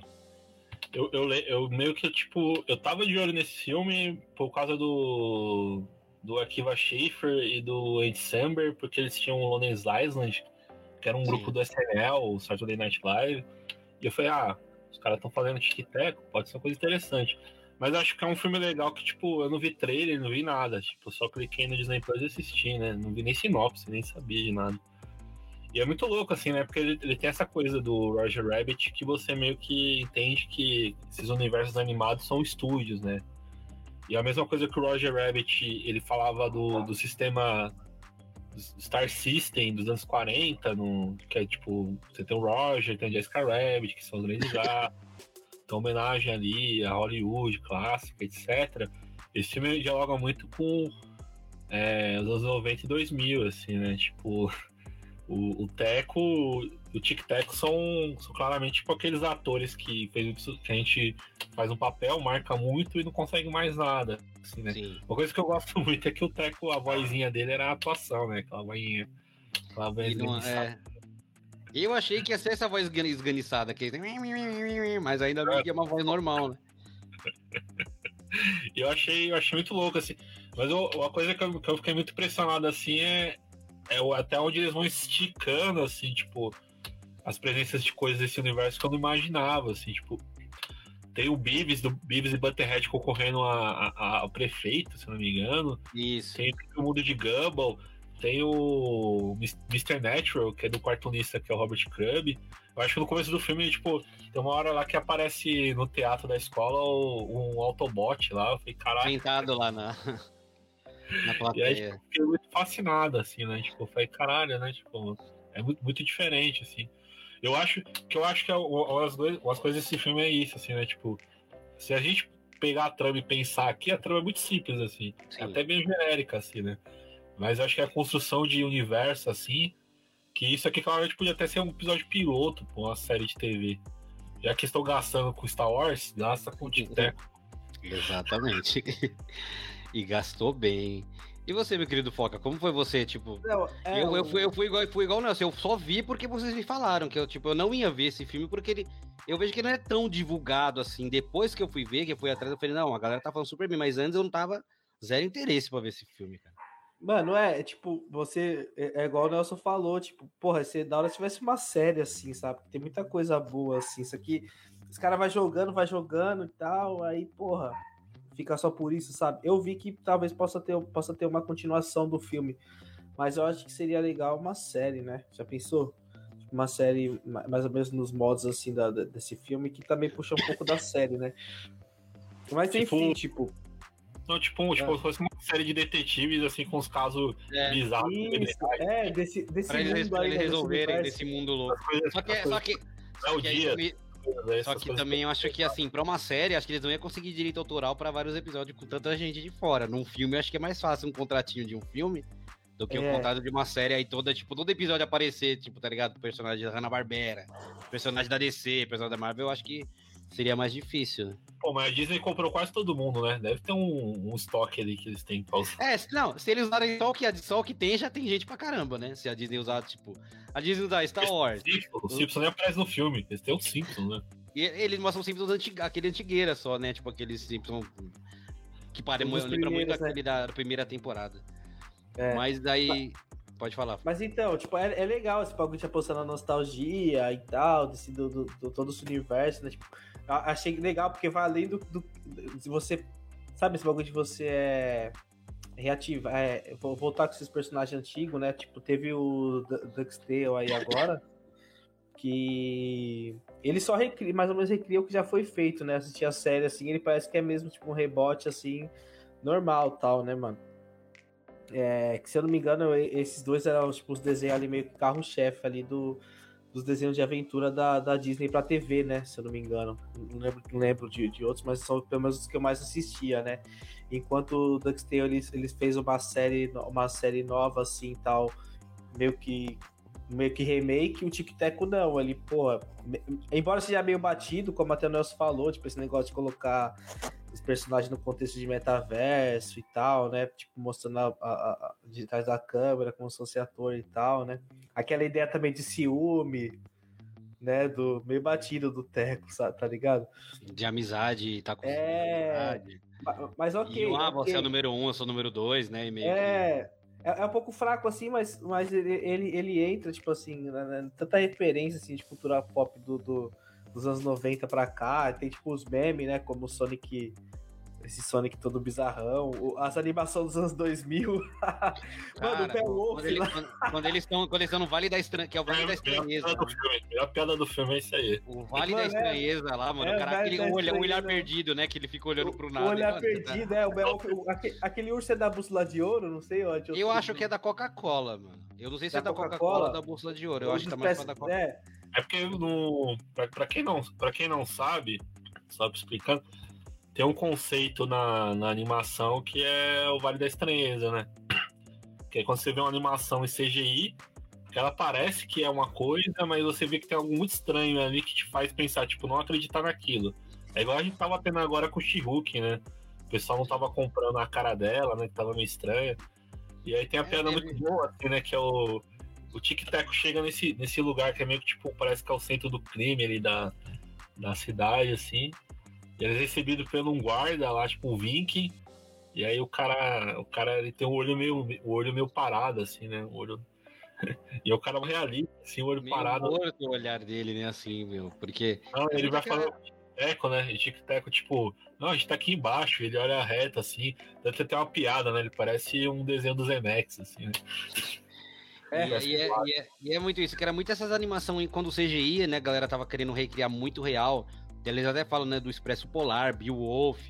eu, eu, eu, meio que, tipo, eu tava de olho nesse filme por causa do, do Akiva Schiffer e do Ed Samber, porque eles tinham o Lonely Island, que era um Sim. grupo do SNL, o Saturday Night Live, e eu falei, ah, os caras estão fazendo tic-tac, pode ser uma coisa interessante. Mas acho que é um filme legal que, tipo, eu não vi trailer, não vi nada, tipo, só cliquei no Disney Plus e assisti, né, não vi nem sinopse, nem sabia de nada. E é muito louco, assim, né? Porque ele, ele, tem essa coisa do Roger Rabbit que você meio que entende que esses universos animados são estúdios, né? E a mesma coisa que o Roger Rabbit, ele falava do, do sistema Star System dos anos 40, no, que é tipo, você tem o Roger, tem a Jessica Rabbit, que são os gatos, tem homenagem ali a Hollywood, clássica, etc. Esse filme dialoga muito com é, os anos 90 e 2000, assim, né? Tipo, o, o Teco, o Tic Teco são, são claramente tipo aqueles atores que fez que a gente faz um papel, marca muito e não consegue mais nada. Assim, né? Uma coisa que eu gosto muito é que o Teco, a vozinha dele era a atuação, né? Aquela vozinha. Aquela voz não, é... Eu achei que ia ser essa voz esganiçada, que... mas ainda bem que é uma voz normal, né? eu achei, eu achei muito louco, assim. Mas eu, uma coisa que eu, que eu fiquei muito impressionado assim é é até onde eles vão esticando, assim, tipo, as presenças de coisas desse universo que eu não imaginava, assim, tipo. Tem o Beavis, do Beavis e Butterhead concorrendo a, a, ao prefeito, se não me engano. Isso. Tem o mundo de Gumball. Tem o Mr. Natural, que é do cartunista, que é o Robert Crumb. Eu acho que no começo do filme, tipo, tem uma hora lá que aparece no teatro da escola um Autobot lá. Eu falei, caralho. Sentado lá na, na plateia. E aí, tipo, fiquei muito fascinado, assim, né? Tipo, eu falei, caralho, né? Tipo, é muito, muito diferente, assim. Eu acho que eu acho que as, as coisas desse filme é isso, assim, né? Tipo, se a gente pegar a trama e pensar aqui, a trama é muito simples, assim. É até bem genérica, assim, né? Mas eu acho que a construção de universo, assim, que isso aqui claramente podia até ser um episódio piloto pra uma série de TV. Já que estão gastando com Star Wars, gasta com o. Exatamente. e gastou bem. E você, meu querido Foca, como foi você, tipo... Não, é, eu, eu, fui, eu fui igual, eu fui igual não, assim, eu só vi porque vocês me falaram, que eu, tipo, eu não ia ver esse filme porque ele... Eu vejo que não é tão divulgado assim. Depois que eu fui ver, que eu fui atrás, eu falei, não, a galera tá falando super bem, mas antes eu não tava zero interesse pra ver esse filme, cara. Mano, é, é, tipo, você. É, é, igual o Nelson falou, tipo, porra, se da hora se tivesse uma série assim, sabe? Tem muita coisa boa, assim. Isso aqui, os caras vai jogando, vai jogando e tal, aí, porra, fica só por isso, sabe? Eu vi que talvez possa ter, possa ter uma continuação do filme, mas eu acho que seria legal uma série, né? Já pensou? Tipo, uma série mais ou menos nos modos, assim, da, desse filme, que também puxa um pouco da série, né? Mas tipo, enfim, tipo então, tipo, tipo, é. fosse uma série de detetives, assim, com os casos é. bizarros. Isso, é, desse, desse pra mundo eles, pra eles resolverem desse mundo louco. Coisas, só que, só que, é o dia. Só que também eu acho que, assim, pra uma série, acho que eles não iam conseguir direito autoral pra vários episódios com tanta gente de fora. Num filme, acho que é mais fácil um contratinho de um filme do que o é. um contrato de uma série aí toda, tipo, todo episódio aparecer, tipo, tá ligado? Personagem da Hanna-Barbera, personagem da DC, personagem da Marvel, eu acho que seria mais difícil, né? Pô, mas a Disney comprou quase todo mundo, né? Deve ter um, um estoque ali que eles têm pra usar. É, não, se eles usarem só o, que, só o que tem, já tem gente pra caramba, né? Se a Disney usar, tipo. A Disney usar Star Wars. O Simpsons nem aparece no filme, eles têm o Simpsons, né? E eles mostram os Simpsons antig aquele antigueira só, né? Tipo aquele Simpsons. Que pare, lembra muito né? aquele da primeira temporada. É. Mas daí. Pode falar. Mas então, tipo, é, é legal esse bagulho de apostar na nostalgia e tal, desse, do, do, do, todo esse universo, né? Tipo, achei legal, porque vai além do, do. Se você. Sabe esse bagulho de você é. Reativar. É, voltar com esses personagens antigos, né? Tipo, teve o DuckTale aí agora. que. Ele só recria, mais ou menos recria o que já foi feito, né? Assistir a série assim, ele parece que é mesmo tipo um rebote assim, normal tal, né, mano? É, que se eu não me engano, esses dois eram tipo os desenhos ali meio que carro-chefe ali do, dos desenhos de aventura da, da Disney pra TV, né? Se eu não me engano. Não lembro, não lembro de, de outros, mas são pelo menos os que eu mais assistia, né? Enquanto o eles fez uma série, uma série nova assim tal, meio que meio que remake, o Tic Teco não, ele, pô, embora seja meio batido, como até o Nelson falou, tipo, esse negócio de colocar os personagens no contexto de metaverso e tal, né? Tipo, mostrando a, a, a, de trás da câmera, como se fosse ator e tal, né? Aquela ideia também de ciúme, né? Do meio batido do Teco, sabe? Tá ligado? De amizade, tá com é... Mas ok. E, ah, okay. você é o número um, eu sou o número dois, né? é... Que... É, é um pouco fraco assim, mas, mas ele, ele, ele entra, tipo assim, né tanta referência assim, de cultura pop do, do dos anos 90 pra cá. Tem tipo os memes, né? Como o Sonic. Esse Sonic todo bizarrão. As animações dos anos 2000. Mano, o Pé Quando, ele, quando, quando, eles estão quando eles estão no Vale da Estranheza, que é o Vale é, da Estranheza. A piada do filme é isso aí. O Vale mano, da é. Estranheza é, lá, mano. É, cara, aquele olhar, olhar perdido, né? Que ele fica olhando pro nada. O olhar perdido, é. O, o, aquele, aquele urso é da bússola de ouro, não sei onde. Eu, eu acho que é da Coca-Cola, mano. Eu não sei se da é da Coca-Cola ou da bússola de ouro. Eu acho que tá mais da Coca-Cola. É. É porque no, pra, pra, quem não, pra quem não sabe, só explicando, tem um conceito na, na animação que é o Vale da Estranheza, né? Que é quando você vê uma animação em CGI, ela parece que é uma coisa, mas você vê que tem algo muito estranho ali que te faz pensar, tipo, não acreditar naquilo. É igual a gente tava tendo agora com o She-Hulk, né? O pessoal não tava comprando a cara dela, né? Que tava meio estranha. E aí tem a é piada muito boa, assim, né? Que é o o Tic Tac chega nesse, nesse lugar que é meio que tipo, parece que é o centro do crime ali da, da cidade, assim. E ele é recebido por um guarda lá, tipo um Vink. E aí o cara, o cara ele tem o olho meio, o olho meio parado, assim, né? O olho E o cara realista, assim, o olho Meio parado. morto o olhar dele, né? Assim, meu. Porque. Não, ele vai falando teco, né? E tic-teco, tipo, não, a gente tá aqui embaixo, ele olha reto, assim. Deve ter até uma piada, né? Ele parece um desenho do Zemex, assim, né? É, e, e é, e é- e é muito isso, que era muito essas animações quando o CGI, né? A galera tava querendo recriar muito real. Eles até falam, né, do Expresso Polar, Beowulf.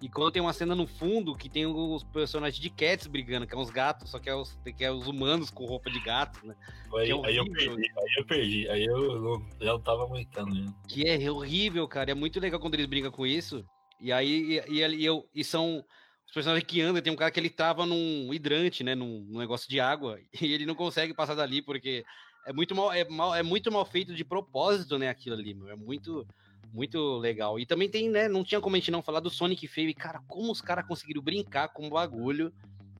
E quando tem uma cena no fundo que tem os personagens de Cats brigando, que é uns gatos, só que é os, que é os humanos com roupa de gato, né? Aí, é aí eu perdi, aí eu perdi. Aí eu não, já tava aguentando. Né? Que é horrível, cara. É muito legal quando eles brincam com isso. E aí, e, e, e eu, e são os personagens que andam. Tem um cara que ele trava num hidrante, né? Num, num negócio de água. E ele não consegue passar dali porque é muito mal, é mal, é muito mal feito de propósito, né? Aquilo ali, meu. É muito, muito legal. E também tem, né? Não tinha como a gente não falar do Sonic feio. E, cara, como os caras conseguiram brincar com um bagulho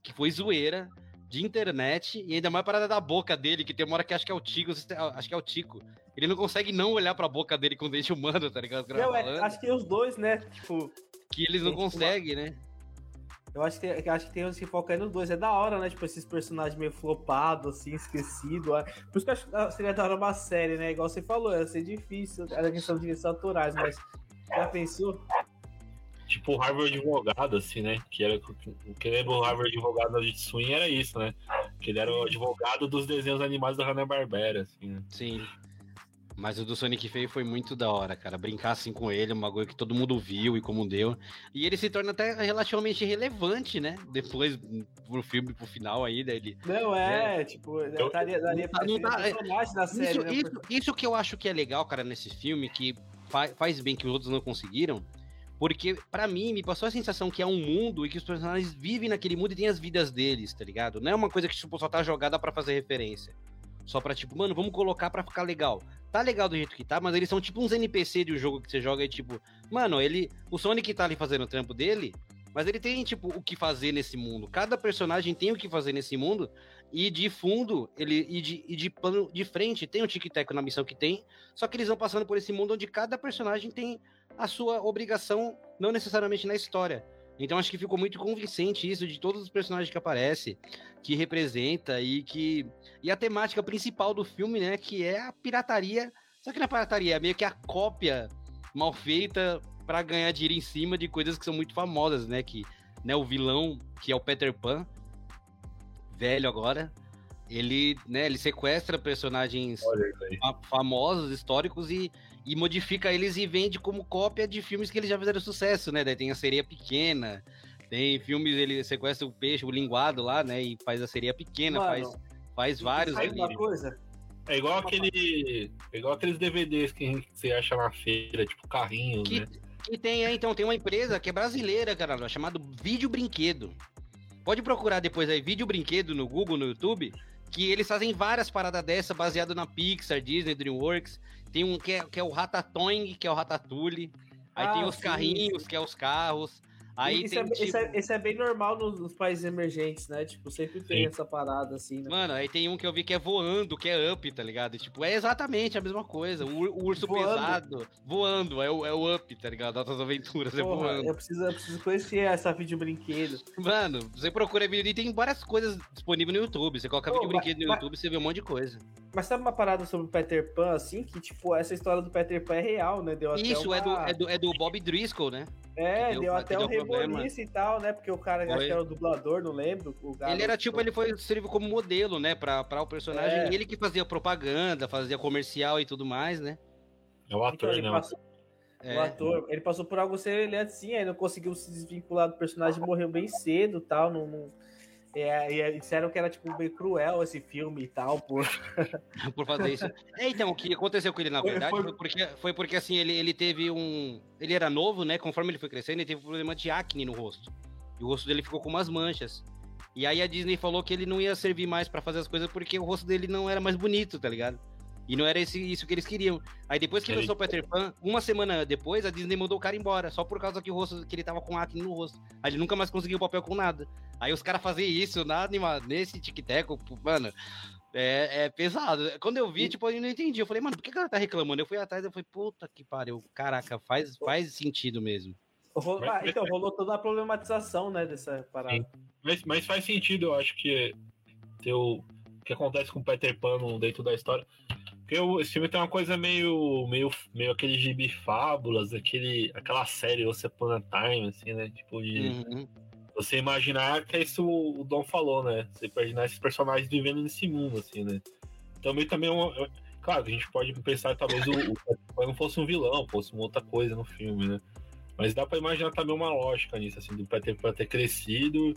que foi zoeira de internet e ainda mais parada da boca dele, que tem uma hora que acho que é o Tico, acho que é o Tico. Ele não consegue não olhar pra boca dele com dente humano, tá ligado? Não, é, acho que os dois, né? Tipo, que eles não tipo, conseguem, né? Eu acho que, tem- acho que tem uns que focam aí nos dois. É da hora, né? Tipo, esses personagens meio flopados, assim, esquecidos. Por isso que eu acho que seria da hora uma série, né? Igual você falou, ia ser difícil. Era questão de direitos autorais, mas já pensou? Tipo o Harvard advogado, assim, né? Que era o que lembra o Harvard advogado de Swing era isso, né? Que ele era o advogado dos desenhos animados da Hanna-Barbera, assim, né? Sim. Mas o do Sonic feio foi muito da hora, cara. Brincar assim com ele, um bagulho que todo mundo viu e como deu. E ele se torna até relativamente relevante, né? Depois, pro filme, pro final aí, dele. Não, é, tipo, Eu- daria, daria pra não dá- é- personagem da série, Isso, né? isso, isso que eu acho que é legal, cara, nesse filme, que fa- faz bem que os outros não conseguiram. Porque, pra mim, me passou a sensação que é um mundo e que os personagens vivem naquele mundo e têm as vidas deles, tá ligado? Não é uma coisa que, tipo, só tá jogada pra fazer referência. Só pra, tipo, mano, vamos colocar pra ficar legal. Tá legal do jeito que tá, mas eles são tipo uns NPC de um jogo que você joga e, tipo, mano, ele. O Sonic tá ali fazendo o trampo dele, mas ele tem, tipo, o que fazer nesse mundo. Cada personagem tem o que fazer nesse mundo. E de fundo, ele e de, e de plano de frente, tem o tic-tac na missão que tem. Só que eles vão passando por esse mundo onde cada personagem tem a sua obrigação, não necessariamente na história. Então acho que ficou muito convincente isso de todos os personagens que aparece, que representa e que e a temática principal do filme, né, que é a pirataria. Só que na pirataria é meio que a cópia mal feita para ganhar dinheiro em cima de coisas que são muito famosas, né, que né, o vilão, que é o Peter Pan, velho agora, ele, né, ele sequestra personagens famosos, históricos e, e modifica eles e vende como cópia de filmes que eles já fizeram sucesso, né? Daí tem a sereia pequena, tem filmes, ele sequestra o peixe, o linguado lá, né? E faz a sereia pequena, Mano, faz, faz vários Sabe uma coisa? É igual aquele. é igual aqueles DVDs que a gente- você acha na feira, tipo carrinhos, Que, né? que tem, é, então, tem uma empresa que é brasileira, cara, chamada Vídeo Brinquedo. Pode procurar depois aí, Vídeo Brinquedo no Google, no YouTube, que eles fazem várias paradas dessa, baseado na Pixar, Disney, DreamWorks. Tem um que é, que é o Ratatouille, que é o Ratatouille. Aí Ah, tem os sim, carrinhos, que é os carros. Aí isso, tem, é, isso, tipo, é, isso é bem normal nos, nos países emergentes, né? Tipo, sempre tem Sim. essa parada assim, né? Mano, aí tem um que eu vi que é voando, que é up, tá ligado? E, tipo, é exatamente a mesma coisa. O, o urso Voando. pesado, voando, é o, é o up, tá ligado? Altas aventuras, é Porra, voando. eu, preciso, eu preciso conhecer essa vídeo brinquedo. Mano, você procura vídeo e tem várias coisas disponíveis no YouTube. Você coloca Pô, vídeo brinquedo no mas- YouTube, você vê um monte de coisa. Mas sabe uma parada sobre o Peter Pan, assim? Que, tipo, essa história do Peter Pan é real, né? Deu até Isso, é, do, uma- é, do, é do Bob Driscoll, né? É, deu- deu até um problema. reboliço e tal, né? Porque o cara, acho que era o dublador, não lembro. Ele era tipo, ele foi serviu como modelo, né? Pra, pra o personagem. É. E ele que fazia propaganda, fazia comercial e tudo mais, né? É o Então, ator, ele né? passou, É. O ator, ele passou por algo semelhante assim, aí não conseguiu se desvincular do personagem, morreu bem cedo tal. Não, não- é, e aí disseram que era tipo bem cruel esse filme e tal, pô. por fazer isso. É, então, o que aconteceu com ele, na verdade, foi- foi, porque, foi porque assim, ele, ele teve um. Ele era novo, né? Conforme ele foi crescendo, ele teve um problema de acne no rosto. E o rosto dele ficou com umas manchas. E aí a Disney falou que ele não ia servir mais pra fazer as coisas porque o rosto dele não era mais bonito, tá ligado? E não era esse, isso que eles queriam. Aí depois que Ele- lançou o Peter Pan, uma semana depois, a Disney mandou o cara embora, só por causa que o rosto que ele tava com acne no rosto. Aí ele nunca mais conseguiu papel com nada. Aí os caras faziam isso na anima, nesse tic-tac, mano, é, é pesado. Quando eu vi, tipo, eu não entendi. Eu falei, mano, por que que ela tá reclamando? Eu fui atrás e falei, puta que pariu. Caraca, faz, faz sentido mesmo. Ah, então, rolou toda a problematização, né, dessa parada. Sim. Mas, mas faz sentido, eu acho que ter o. que acontece com o Peter Pan dentro da história. Porque o, esse filme tem uma coisa meio, meio, meio aquele gibi fábulas, aquele, aquela série Once Upon a Time, assim, né? Tipo, de uhum. você imaginar que é isso o Dom falou, né? Você imaginar esses personagens vivendo nesse mundo, assim, né? Também também é uma, Claro, a gente pode pensar que talvez o, o não fosse um vilão, fosse uma outra coisa no filme, né? Mas dá pra imaginar também uma lógica nisso, assim, do Peter Pan ter crescido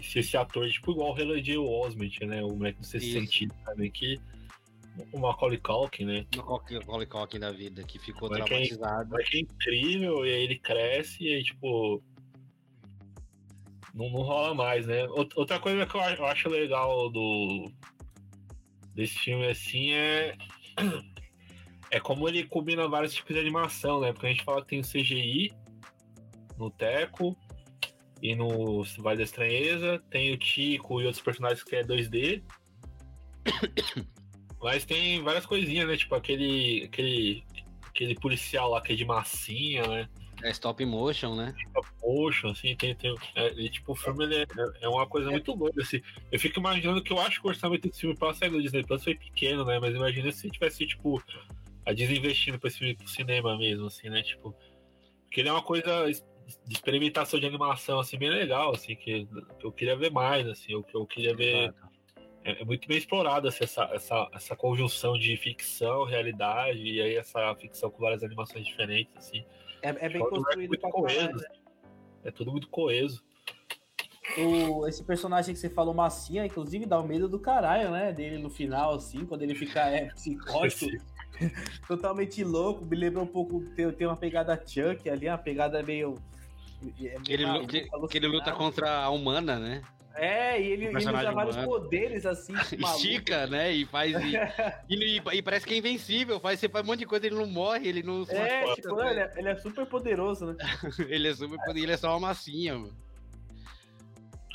se esse ator, tipo, igual o Haley J. Osment, né? O moleque do sexto sentido também, que o Macaulay Culkin, né? O Macaulay Culkin da vida, que ficou mas traumatizado. É, é incrível, e aí ele cresce e aí, tipo... Não, não rola mais, né? Outra coisa que eu acho legal do desse filme, assim, é... É como ele combina vários tipos de animação, né? Porque a gente fala que tem o CGI no Teco e no Vale da Estranheza, tem o Tico e outros personagens que é 2D. Mas tem várias coisinhas, né? Tipo aquele, aquele, aquele policial lá que é de massinha, né? É stop motion, né? Stop motion, assim, tem. tem é, e, tipo, o filme é, é uma coisa muito doida, assim. Eu fico imaginando que eu acho que o orçamento desse filme pra sair do Disney Plus foi pequeno, né? Mas imagina se tivesse, tipo, a desinvestindo pra esse filme pro cinema mesmo, assim, né? Tipo. Porque ele é uma coisa de experimentação de animação, assim, bem legal, assim, que, eu queria ver mais, assim, o que eu queria ver. É, é, muito bem explorada assim, essa, essa, essa conjunção de ficção, realidade, e aí essa ficção com várias animações diferentes, assim. É, é bem construído é pra coeso, né? É tudo muito coeso. O, esse personagem que você falou, Massinha, inclusive dá o medo do caralho, né? Dele no final, assim, quando ele fica é, psicótico, totalmente louco. Me lembra um pouco, tem, tem uma pegada Chuck ali, uma pegada meio. É ele, que ele luta contra a humana, né? É, e ele, ele usa vários poderes assim. Estica, né? E faz. E, e, e, parece que é invencível. Faz, você faz um monte de coisa, ele não morre, ele não. É, tipo, ele, é, ele é super poderoso, né? ele é super poderoso, ele é só uma massinha, mano.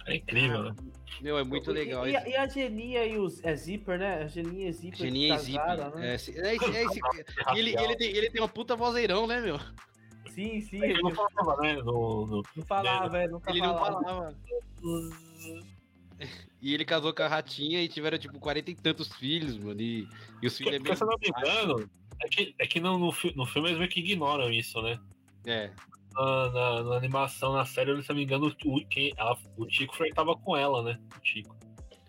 É incrível, né? Meu, é muito legal. E, e, a Genia e os. É Zipper, né? A Genia e Zipper. Genia e Zipper. Né? É, é, é, esse, ele, ele, tem, ele tem uma puta vozeirão, né, meu? Sim, sim. Ele, ele não falava, né? No, no... Não falava, é, nunca ele falava. não falava. E ele casou com a ratinha e tiveram, tipo, quarenta e tantos filhos, mano. E, e os filhos é meio. Se eu não me engano, é que, é que no, no, no filme eles meio que ignoram isso, né? É. Na, na, na animação, na série, se eu não me engano, o, quem, ela, o Tico flertava com ela, né? O Tico.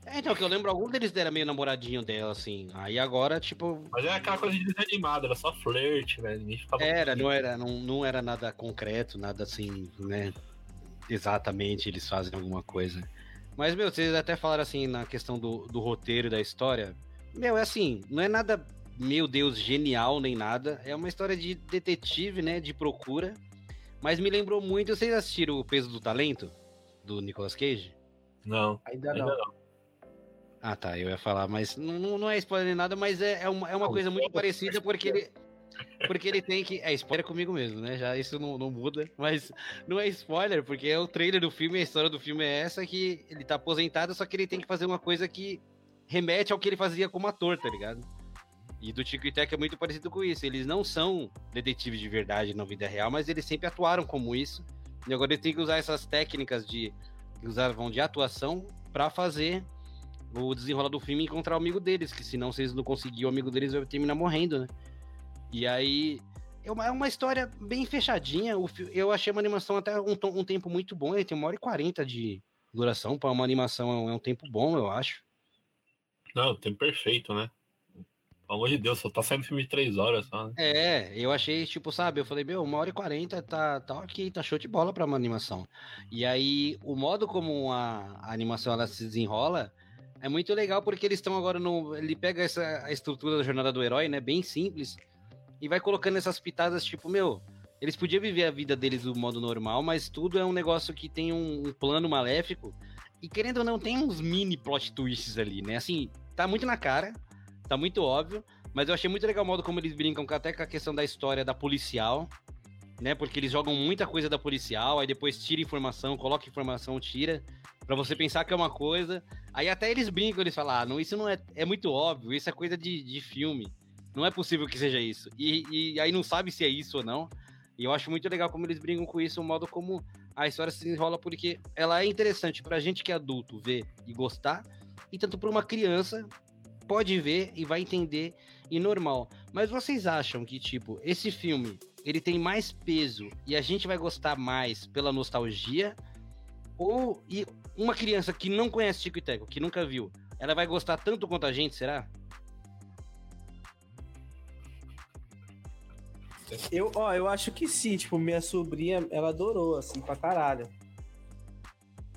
É, então, que eu lembro, algum deles era meio namoradinho dela, assim. Aí agora, tipo. Mas é aquela coisa de desanimado, era só flerte, né? Ninguém ficava. Era, não era, não, não era nada concreto, nada assim, né? Exatamente, eles fazem alguma coisa. Mas, meu, vocês até falaram assim na questão do, do roteiro da história. Meu, é assim, não é nada, meu Deus, genial nem nada. É uma história de detetive, né? De procura. Mas me lembrou muito. Vocês assistiram O Peso do Talento? Do Nicolas Cage? Não. Ainda, ainda não. não. Ah, tá. Eu ia falar, mas não, não é spoiler nem nada, mas é, é uma, é uma coisa muito parecida porque ele. Porque ele tem que. É, spoiler comigo mesmo, né? Já isso não, não muda. Mas não é spoiler, porque é o trailer do filme, a história do filme é essa: que ele tá aposentado, só que ele tem que fazer uma coisa que remete ao que ele fazia como ator, tá ligado? E do Tico e Teco é muito parecido com isso. Eles não são detetives de verdade na vida real, mas eles sempre atuaram como isso. E agora eles têm que usar essas técnicas de que usavam de atuação para fazer o desenrolar do filme e encontrar o amigo deles, que senão se eles não conseguirem, o amigo deles vai terminar morrendo, né? E aí. É uma, é uma história bem fechadinha. Eu achei uma animação até um, um tempo muito bom. Ele tem uma hora e quarenta de duração. Para uma animação é um tempo bom, eu acho. Não, tempo perfeito, né? Pelo amor de Deus, só tá saindo filme de três horas só, né? É, eu achei, tipo, sabe, eu falei, meu, uma hora e quarenta tá, tá ok, tá show de bola pra uma animação. E aí, o modo como a, a animação ela se desenrola é muito legal porque eles estão agora no. Ele pega essa a estrutura da jornada do herói, né? Bem simples e vai colocando essas pitadas, tipo, meu, eles podiam viver a vida deles do modo normal, mas tudo é um negócio que tem um, um plano maléfico. E querendo ou não, tem uns mini plot twists ali, né? Assim, tá muito na cara, tá muito óbvio, mas eu achei muito legal o modo como eles brincam até com a questão da história da policial, né? Porque eles jogam muita coisa da policial, aí depois tira informação, coloca informação, tira, para você pensar que é uma coisa. Aí até eles brincam, eles falam, ah, não, isso não é, é muito óbvio, isso é coisa de, de filme. Não é possível que seja isso. E, e aí não sabe se é isso ou não. E eu acho muito legal como eles brigam com isso, o modo como a história se desenrola, porque ela é interessante pra gente que é adulto ver e gostar, e tanto pra uma criança pode ver e vai entender e normal. Mas vocês acham que, tipo, esse filme ele tem mais peso e a gente vai gostar mais pela nostalgia? Ou e uma criança que não conhece Tico e Teco, que nunca viu, ela vai gostar tanto quanto a gente, será? Eu, ó, eu acho que sim, tipo, minha sobrinha, ela adorou, assim, pra caralho.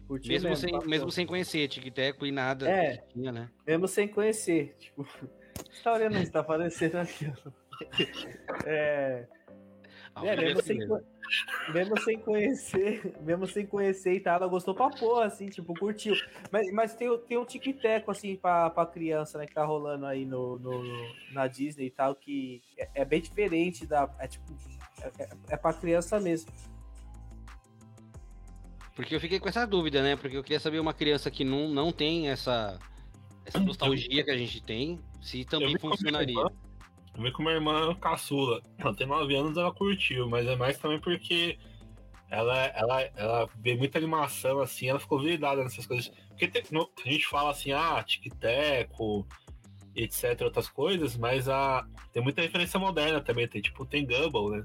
Curtiu mesmo, mesmo, sem, mesmo sem conhecer Tic Teco e nada. É, tinha, né? mesmo sem conhecer, tipo, você tá olhando isso, tá aparecendo aqui, É, ah, é mesmo, sem, mesmo sem conhecer, mesmo sem conhecer e tal, ela gostou pra porra, assim, tipo, curtiu. Mas, mas tem, tem um tic-teco, assim, pra, pra criança, né, que tá rolando aí no, no na Disney e tal, que é, é bem diferente da. É tipo. É, é, é pra criança mesmo. Porque eu fiquei com essa dúvida, né? Porque eu queria saber uma criança que não, não tem essa, essa nostalgia que a gente tem, se também funcionaria. Eu vi com minha irmã caçula. Ela tem 9 anos, ela curtiu, mas é mais também porque ela, ela, ela vê muita animação, assim, ela ficou vidrada nessas coisas. Porque tem, no, a gente fala assim, ah, tic-teco, etc, outras coisas, mas a, tem muita referência moderna também, tem, tipo, tem Gumball, né?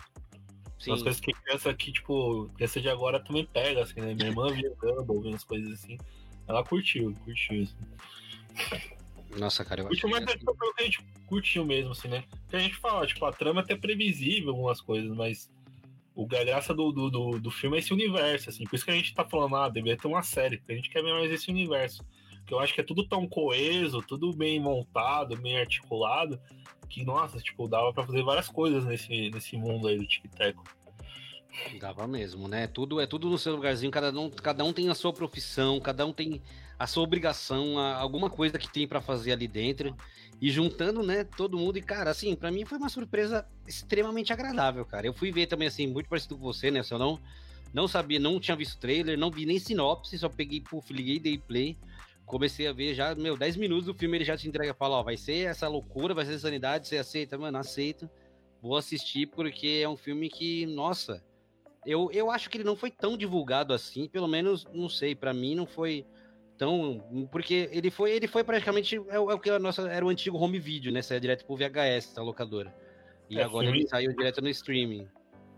Sim. As coisas que criança aqui, tipo, criança de agora também pega, assim, né? Minha irmã via Gumball, vendo as coisas assim. Ela curtiu, curtiu, assim. Nossa, cara, eu acho mais que... que a gente curtiu mesmo, assim, né? Porque a gente fala, tipo, a trama é até previsível algumas coisas, mas o graça do, do, do, do, filme é esse universo, assim. Por isso que a gente tá falando, ah, deveria ter uma série, porque a gente quer ver mais esse universo. Porque eu acho que é tudo tão coeso, tudo bem montado, bem articulado, que, nossa, tipo, dava pra fazer várias coisas nesse, nesse mundo aí do Tic-Tac. Dava mesmo, né? Tudo é tudo no seu lugarzinho, cada um, cada um tem a sua profissão, cada um tem a sua obrigação, a, alguma coisa que tem para fazer ali dentro. E juntando, né, todo mundo. E, cara, assim, para mim foi uma surpresa extremamente agradável, cara. Eu fui ver também, assim, muito parecido com você, né? Se eu não, não sabia, não tinha visto trailer, não vi nem sinopse, só peguei, puf, liguei, dei play. Comecei a ver já, meu, 10 minutos do filme ele já te entrega fala, ó, vai ser essa loucura, vai ser sanidade, você aceita? Mano, aceito. Vou assistir porque é um filme que, nossa, eu, eu acho que ele não foi tão divulgado assim, pelo menos, não sei, para mim não foi tão. Porque ele foi, ele foi praticamente. É, o, é que a nossa, era o antigo home video, né? Saia direto pro VHS, da locadora. E é, agora filme... ele saiu direto no streaming.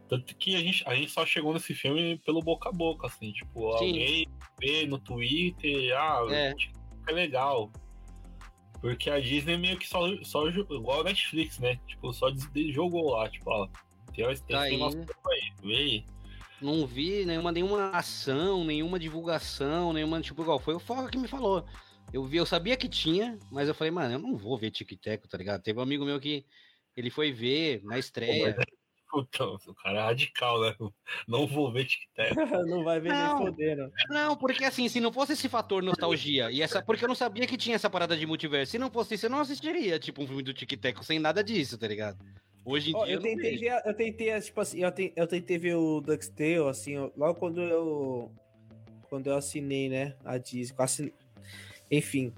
Tanto que a gente, a gente só chegou nesse filme pelo boca a boca, assim, tipo, Sim. alguém vê no Twitter, ah, é. é legal. Porque a Disney meio que só, só igual a Netflix, né? Tipo, só jogou lá, tipo, ó, tem, tem, tem aí. nosso aí, vê aí não vi nenhuma, nenhuma ação, nenhuma divulgação, nenhuma, tipo, igual, foi o Foca que me falou. Eu vi, eu sabia que tinha, mas eu falei, mano, eu não vou ver Tic-Tac, tá ligado? Teve um amigo meu que ele foi ver na estreia. Puta, o cara é radical, né? Não vou ver Tic-Tac. não vai ver não, nem fodendo. Não, porque assim, se não fosse esse fator nostalgia, e essa, porque eu não sabia que tinha essa parada de multiverso, se não fosse isso, eu não assistiria, tipo, um filme do Tic-Tac sem nada disso, tá ligado? Hoje em oh, dia. Eu tentei ver, eu tentei, tipo assim, eu, te, eu tentei ver o DuckTale, assim, logo quando eu. Quando eu assinei, né? A Disney. Assin... Enfim.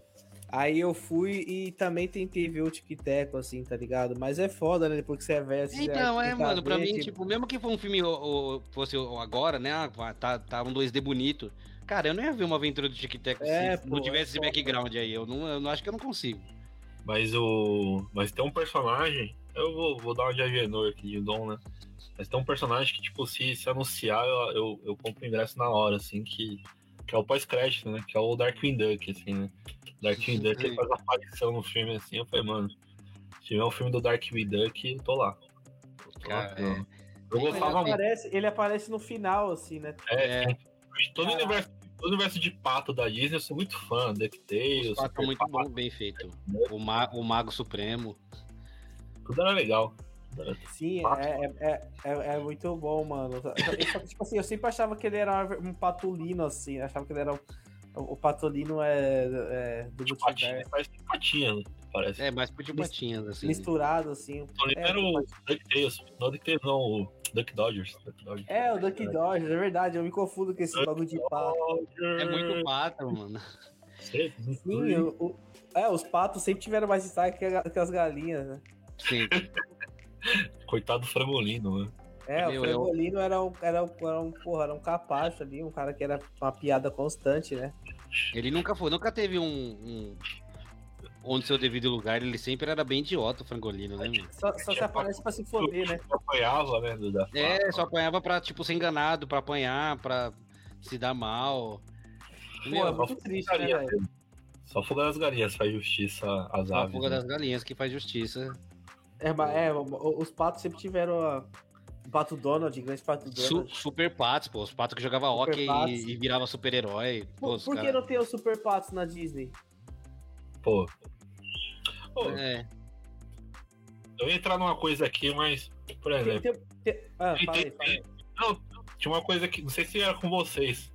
Aí eu fui e também tentei ver o Tic Tac, assim, tá ligado? Mas é foda, né? Porque você é velho assim. Então, é, mano, pra mim, tipo... tipo, mesmo que for um filme ou, fosse agora, né? Ah, tá, tá um 2D bonito. Cara, eu não ia ver uma aventura do Tic Tac é, se pô, não tivesse é esse background aí. Eu não, eu não acho que eu não consigo. Mas o. Mas tem um personagem eu vou, vou dar uma de Agenor aqui, de Dom, né? Mas tem um personagem que, tipo, se, se anunciar, eu, eu, eu compro ingresso na hora, assim, que, que é o pós-crédito, né? Que é o Darkwing Duck, assim, né? Darkwing Duck ele faz aparição no filme, assim, eu falei, mano, se tiver um filme do Darkwing Duck, eu tô lá. tô Cara, lá é... Eu gostava ele aparece, muito. Ele aparece no final, assim, né? É, é. todo o universo todo o universo de pato da Disney, eu sou muito fã. DuckTales. O pato é muito bom, bem feito. O, Ma o Mago Supremo. Tudo era legal. Sim, é, é, é, é, muito bom, mano. Eu, tipo assim, eu sempre achava que ele era um patulino, assim. achava que ele era. O, o patulino é, é do tipo multiverso. Mais patinha, parece. É, mais de patinhas, assim. Misturado, assim. É, era o DuckTales. Não DuckTales, não. O Duck Dodgers. Duck Dodgers. É, o Duck Dodgers, é verdade. Eu me confundo com esse Duck bagulho de pato. É muito pato, mano. Sim, o, o, é, os patos sempre tiveram mais destaque que, que as galinhas, né? Sim. Coitado do frangolino, né? É, Meu, o frangolino eu... era, um, era, um, era, um, porra, era um capacho ali, um cara que era uma piada constante, né? Ele nunca foi, nunca teve um, um onde seu devido lugar, ele sempre era bem idiota, o Frangolino, né, mano? Só, só se aparece pra se foder, né? Só apanhava, né? Da É, só apanhava pra, tipo, ser enganado, pra apanhar, pra se dar mal. Pô, Meu, é muito triste, né, velho? Só fuga das galinhas faz justiça às só a aves. fuga né? das galinhas que faz justiça. É, mas é, os patos sempre tiveram a- o pato Donald, grande pato Su- Donald. super patos, pô. Os patos que jogavam Super hockey patos. e, e virava super-herói. Por, por que cara- não tem os super patos na Disney? Pô. Pô, É, eu ia entrar numa coisa aqui, mas, por exemplo. tem- tem- ah, tem-. Não, tinha uma coisa que. Não sei se era com vocês,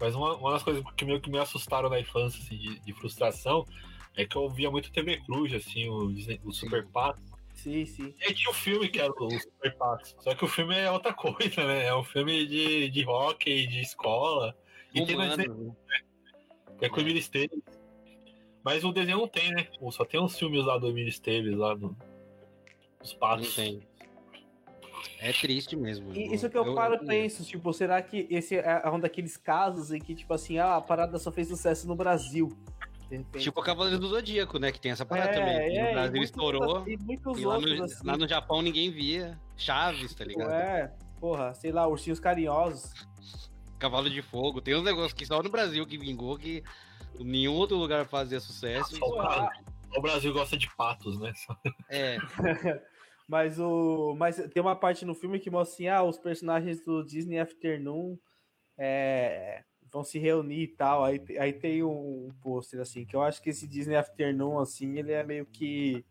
mas uma, uma das coisas que meio que me assustaram na infância, assim, de, de frustração, é que eu via muito TV Cruz, assim, o, o Super Pato. Sim, sim. E tinha o filme que era o Super Pato. Só que o filme é outra coisa, né? É um filme de, de rock, de escola. E tem na Disney, humano. que é com o Emílio Esteves. Mas o desenho não tem, né? Só tem uns filmes lá do Emílio Esteves, lá do, dos Não patos. tem. É triste mesmo. E isso que eu, paro e penso, tipo, será que esse é um daqueles casos em que, tipo assim, ah, a parada só fez sucesso no Brasil? Repente. Tipo o Cavaleiro do Zodíaco, né? Que tem essa parada também. que é, no Brasil muitos estourou. outros- E muitos E lá no, assim. lá no Japão ninguém via. Chaves, tá ligado? É, porra, sei lá, ursinhos carinhosos. Cavalo de Fogo. Tem uns negócios que só no Brasil que vingou que nenhum outro lugar fazia sucesso. Só o, Brasil, o Brasil gosta de patos, né? É, Mas o. Mas tem uma parte no filme que mostra assim, ah, os personagens do Disney Afternoon é, vão se reunir e tal. Aí, aí tem um, um pôster, assim, que eu acho que esse Disney Afternoon, assim, ele é meio que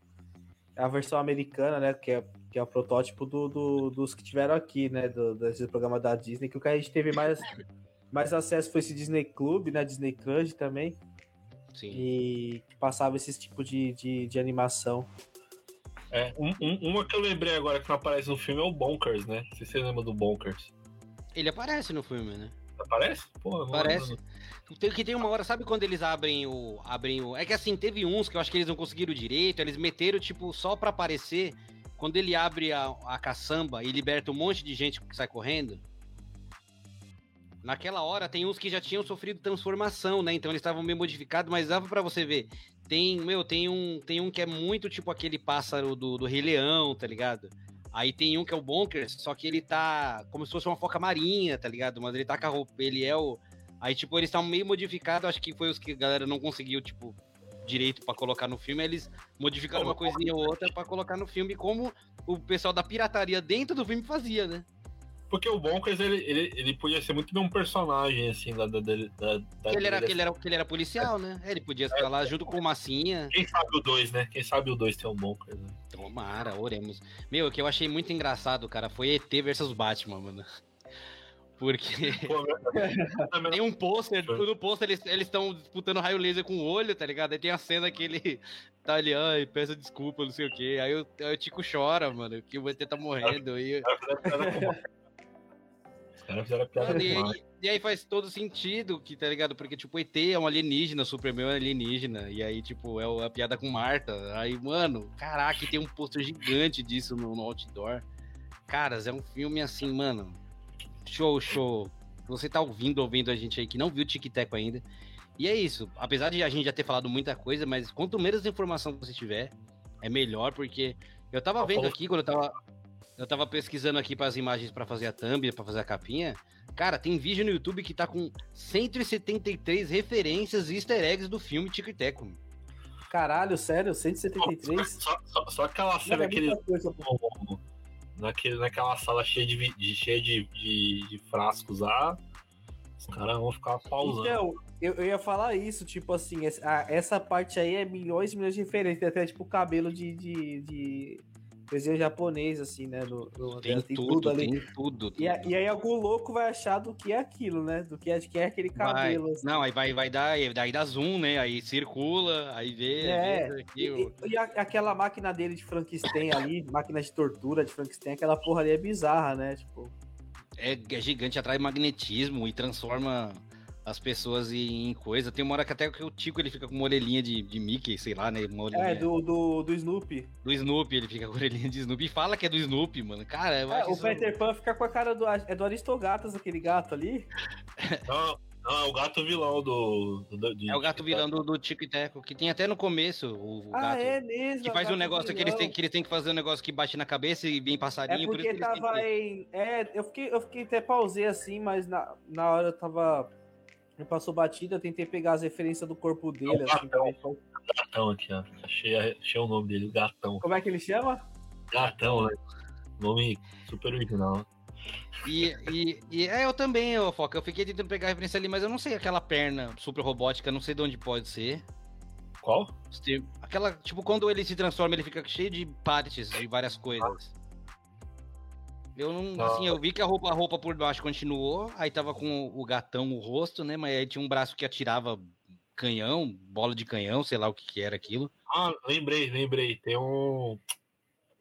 a versão americana, né? Que é, que é o protótipo do, do- dos que tiveram aqui, né? Do, desse programa da Disney, que o que a gente teve mais, mais acesso foi esse Disney Club, né? Disney Crush também. sim. E que passava esse tipo de, de, de animação. É, um- um- uma que eu lembrei agora que não aparece no filme é o Bonkers, né? Não sei se você lembra do Bonkers. Ele aparece no filme, né? Aparece? Aparece. lembro. Tem, que tem uma hora, sabe quando eles abrem o. abrem o. É que assim, teve uns que eu acho que eles não conseguiram direito, eles meteram, tipo, só pra aparecer. Quando ele abre a, a caçamba e liberta um monte de gente que sai correndo. Naquela hora tem uns que já tinham sofrido transformação, né? Então eles estavam meio modificados, mas dava pra você ver. Tem, meu, tem um, tem um que é muito tipo aquele pássaro do, do Rei Leão, tá ligado? Aí tem um que é o Bonkers, só que ele tá como se fosse uma foca marinha, tá ligado? Mas ele tá com a roupa, ele é o. Aí, tipo, eles estão meio modificados, acho que foi os que a galera não conseguiu, tipo, direito pra colocar no filme. Eles modificaram uma coisinha ou outra pra colocar no filme, como o pessoal da pirataria dentro do filme fazia, né? Porque o Bonkers, ele, ele, ele podia ser muito bem um personagem, assim, da. da, da, da ele, era, ele era, que ele era policial, né? Ele podia estar lá junto com o Massinha. Quem sabe o 2, né? Quem sabe o 2 tem um Bonkers, né? Tomara, oremos. Meu, o que eu achei muito engraçado, cara, foi ET versus Batman, mano. Porque tem um pôster, no pôster eles estão disputando raio laser com o olho, tá ligado? Aí tem a cena que ele tá ali, ai, peça desculpa, não sei o quê. Aí o, aí o Tico chora, mano, que o ET tá morrendo. E, caras fizeram piada Mano, e, aí, e aí faz todo sentido, que, tá ligado? Porque, tipo, o ET é um alienígena, o Superman é um alienígena. E aí, tipo, é o- a piada com Marta. Aí, mano, caraca, tem um pôster gigante disso no, no outdoor. Caras, é um filme assim, mano. Show, show. Você tá ouvindo, ouvindo a gente aí que não viu o Tic Teco ainda. E é isso. Apesar de a gente já ter falado muita coisa, mas quanto menos informação você tiver, é melhor, porque eu tava vendo aqui quando eu tava. Eu tava pesquisando aqui para as imagens pra fazer a thumb, pra fazer a capinha. Cara, tem vídeo no YouTube que tá com 173 referências e easter eggs do filme Tico e Teco. Caralho, sério? 173? Só, só, só aquela Não, cena é pô. naquele, naquela sala cheia de, de, cheia de, de, de frascos lá, os caras vão ficar pausando. Então, eu, eu ia falar isso, tipo assim, essa, essa parte aí é milhões e milhões de. Tem até tipo cabelo de, de, de desenho japonês, assim, né? No, no- Tem, tudo, tem tudo. E, a- tudo. e aí algum louco vai achar do que é aquilo, né? Do que é de quem é aquele Vai. cabelo. assim. Não, aí vai, vai dar, daí dá zoom, né? Aí circula, aí vê, É, vê aqui, E, e a- aquela máquina dele de Frankenstein ali, máquina de tortura de Frankenstein, aquela porra ali é bizarra, né? Tipo, é, é gigante, atrai magnetismo e transforma as pessoas em, coisa. Tem uma hora que até que o Tico ele fica com uma orelhinha de, de Mickey, sei lá, né? É, do, do, do Snoopy. do Snoopy, ele fica com a orelhinha de Snoopy e fala que é do Snoopy, mano. Cara, eu É, acho o isso- Peter Pan fica com a cara do. É do Aristogatas, aquele gato ali. Não, Não, é o gato vilão do. do de, é o gato vilão do, do Tico e Teco, que tem até no começo o, o ah, gato. é mesmo. Que faz um negócio vilão. que eles, têm, que eles têm que fazer um negócio que bate na cabeça e vem passarinho. É porque por tava em. É, eu fiquei, eu fiquei até pausei assim, mas na, na hora eu tava. Me passou batida, eu tentei pegar as referências do corpo dele, é assim, gatão. Gatão aqui, ó. Achei, achei o nome dele, Gatão. Como é que ele chama? Gatão, né? Nome super original. E, e, e, é, eu também, eu, Foca. Eu fiquei tentando pegar a referência ali, mas eu não sei aquela perna super robótica, não sei de onde pode ser. Qual? Aquela, tipo, quando ele se transforma, ele fica cheio de partes de várias coisas. Eu não, não. assim, eu vi que a roupa, a roupa por baixo continuou, aí tava com o gatão o rosto, né? Mas aí tinha um braço que atirava canhão, bola de canhão, sei lá o que, que era aquilo. Ah, lembrei, lembrei. Tem um.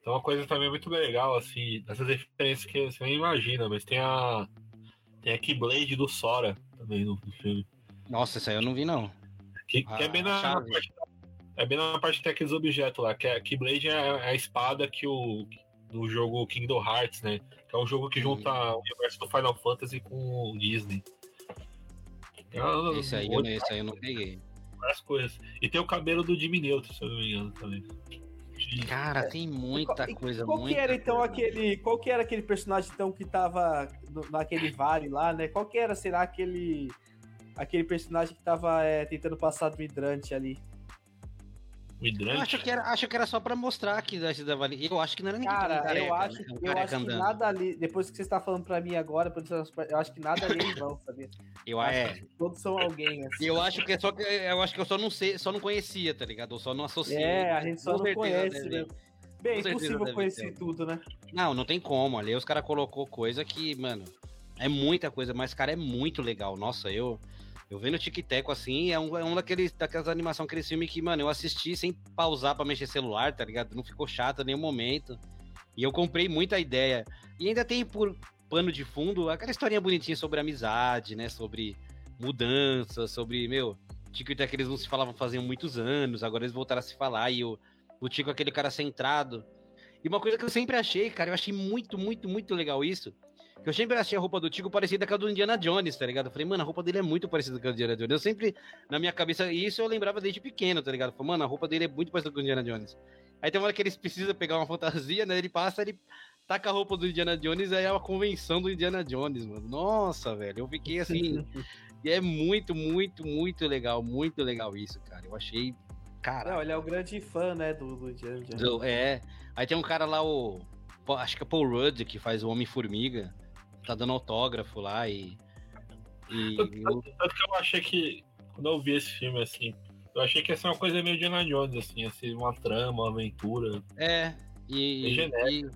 Tem uma coisa também muito legal, assim, dessas referências que você nem imagina, mas tem a. Tem a Keyblade do Sora também no, no filme. Nossa, essa aí eu não vi, não. Que, que é bem na, na parte, É bem na parte daqueles objetos lá, que a Keyblade é, é a espada que o. do jogo Kingdom Hearts, né? Que é um jogo que junta hum. o universo do Final Fantasy com o Disney. É esse aí, eu, esse aí eu não peguei. Várias coisas. E tem o cabelo do Jimmy Neutron, se eu não me engano, também. Cara, tem muita coisa. Qual que era então aquele. Qual que era aquele personagem então que tava no, naquele vale lá, né? Qual que era, será, aquele. Aquele personagem que tava é, tentando passar do hidrante ali? O hidrante? Eu acho que era, acho que era só pra mostrar que da Vale. Eu acho que não era ninguém. Cara, careca, eu acho, né? um eu acho que nada ali. Depois que você está falando pra mim agora, eu acho que nada ali é vão, sabia? Eu acho é. todos são alguém. Assim. Eu acho que é só que eu acho que eu só não sei, só não conhecia, tá ligado? Eu só não associei. É, a gente só não conhece, né? Bem, é impossível conhecer ter. tudo, né? Não, não tem como. Ali os caras colocou coisa que, mano, é muita coisa, mas, cara, é muito legal. Nossa, eu. Eu vendo o Tic-Teco assim, é um, é um daqueles, daquelas animações, aquele filme que, mano, eu assisti sem pausar para mexer celular, tá ligado? Não ficou chato em nenhum momento. E eu comprei muita ideia. E ainda tem por pano de fundo aquela historinha bonitinha sobre amizade, né? Sobre mudança, sobre, meu, Tico e Teco eles não se falavam faziam muitos anos, agora eles voltaram a se falar e o, o Tico aquele cara centrado. E uma coisa que eu sempre achei, cara, eu achei muito, muito, muito legal isso, eu sempre achei a roupa do Tico parecida com a do Indiana Jones, tá ligado? Eu falei, mano, a roupa dele é muito parecida com a do Indiana Jones. Eu sempre, na minha cabeça, isso eu lembrava desde pequeno, tá ligado? Eu falei, mano, a roupa dele é muito parecida com o Indiana Jones. Aí tem uma hora que eles precisam pegar uma fantasia, né? Ele passa, ele taca a roupa do Indiana Jones, aí é uma convenção do Indiana Jones, mano. Nossa, velho, eu fiquei assim. e é muito, muito, muito legal, muito legal isso, cara. Eu achei. Cara. Não, ele é o grande fã, né, do, do Indiana Jones. É. Aí tem um cara lá, o. Acho que é Paul Rudd, que faz o Homem-Formiga tá dando autógrafo lá e. e tanto, eu... tanto, que eu achei que. Quando eu vi esse filme, assim, eu achei que ia ser uma coisa meio de Jones, assim, ia ser uma trama, uma aventura. É, e. E,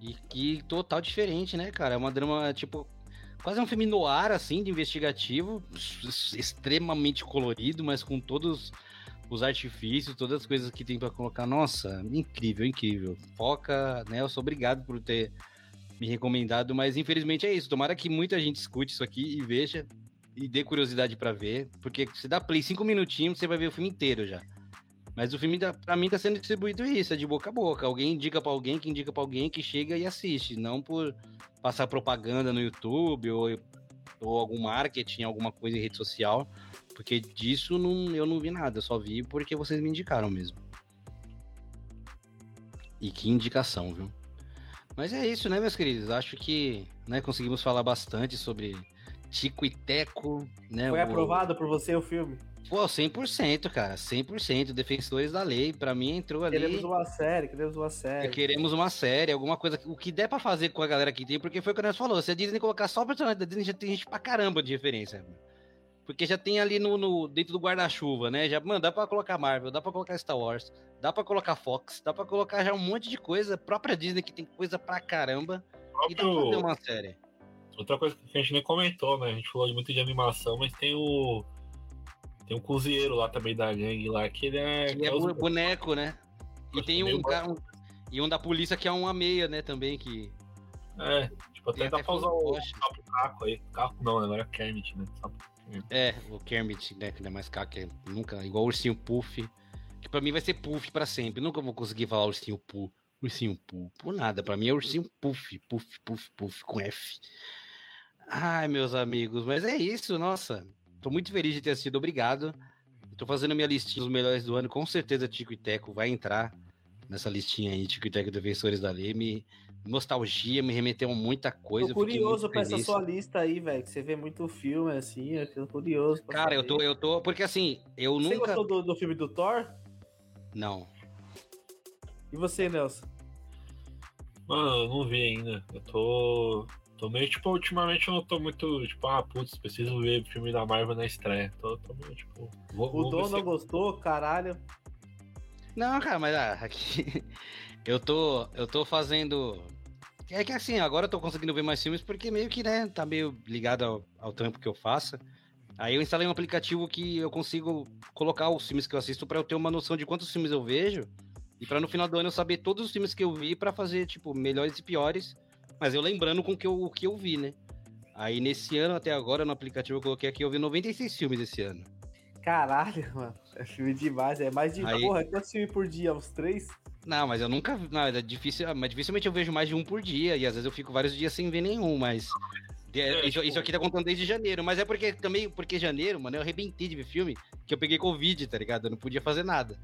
e, e, total diferente, né, cara? É uma drama, tipo. Quase um filme no ar, assim, de investigativo, extremamente colorido, mas com todos os artifícios, todas as coisas que tem para colocar. Nossa, incrível, incrível. Foca, né? Eu sou obrigado por ter me recomendado, mas infelizmente é isso. Tomara que muita gente escute isso aqui e veja e dê curiosidade para ver, porque se dá play cinco minutinhos, você vai ver o filme inteiro já. Mas o filme, para mim, tá sendo distribuído isso, é de boca a boca. Alguém indica para alguém, que indica para alguém, que chega e assiste, não por passar propaganda no YouTube ou, ou algum marketing, alguma coisa em rede social, porque disso não, eu não vi nada, só vi porque vocês me indicaram mesmo. E que indicação, viu? Mas é isso, né, meus queridos? Acho que né, conseguimos falar bastante sobre Tico e Teco. Né, Foi o... aprovado por você o filme? Pô, 100%, cara. 100%. Defensores da lei. Pra mim entrou ali. Queremos uma série, queremos uma série. Queremos uma série, alguma coisa. O que der pra fazer com a galera que tem, porque foi o que nós falou. Se a Disney colocar só o personagem da Disney, já tem gente pra caramba de referência. Porque já tem ali no, no dentro do guarda-chuva, né? Já, mano, dá pra colocar Marvel, dá pra colocar Star Wars, dá pra colocar Fox, dá pra colocar já um monte de coisa. A própria Disney que tem coisa pra caramba. Próprio... E dá pra fazer uma série. Outra coisa que a gente nem comentou, né? A gente falou muito de animação, mas tem o. Tem um cozinheiro lá também da gangue lá, que ele é. Que é boneco, né? E tem um, um, E um da polícia que é uma meia, né, também, que. É, tipo, até dá pra usar o Sapo Caco aí. Caco não, agora é Kermit, né? Sapo é, o Kermit, né? Que não é mais caca, é nunca. Igual o ursinho Puff. Que pra mim vai ser Puff pra sempre. Nunca vou conseguir falar ursinho Puff. Ursinho Puff. Por nada. Pra mim é ursinho Puff. Puff, Puff, Puff com F. Ai, meus amigos, mas é isso, nossa. Tô muito feliz de ter assistido, obrigado. Tô fazendo minha listinha dos melhores do ano, com certeza Tico e Teco vai entrar nessa listinha aí, Tico e Teco Defensores da Lei. Nostalgia, me remeteu a muita coisa. Tô curioso pra essa sua lista aí, velho, que você vê muito filme assim, eu tô curioso. Cara, eu tô, eu tô, porque assim, eu você nunca... Você gostou do, do filme do Thor? Não. E você, Nelson? Mano, eu não vi ainda. Eu tô. Tô meio, tipo, ultimamente eu não tô muito, tipo, ah, putz, preciso ver filme da Marvel na estreia. Tô, tô meio, tipo. Vou, o Dom não gostou, caralho. Não, cara, mas ah, aqui. Eu tô. Eu tô fazendo. É que assim, agora eu tô conseguindo ver mais filmes porque meio que, né, tá meio ligado ao, ao trampo que eu faço. Aí eu instalei um aplicativo que eu consigo colocar os filmes que eu assisto para eu ter uma noção de quantos filmes eu vejo e para no final do ano eu saber todos os filmes que eu vi para fazer, tipo, melhores e piores, mas eu lembrando com que eu, o que eu vi, né? Aí nesse ano até agora no aplicativo eu coloquei aqui, eu vi 96 filmes esse ano. Caralho, mano. É filme demais, é mais de. Aí... Porra, quantos filmes por dia? Uns três? Não, mas eu nunca. Não, é difícil, mas dificilmente eu vejo mais de um por dia, e às vezes eu fico vários dias sem ver nenhum, mas. É, isso, isso, aqui tá contando desde janeiro, mas é porque também, porque janeiro, mano, eu arrebentei de ver filme que eu peguei Covid, tá ligado? Eu não podia fazer nada.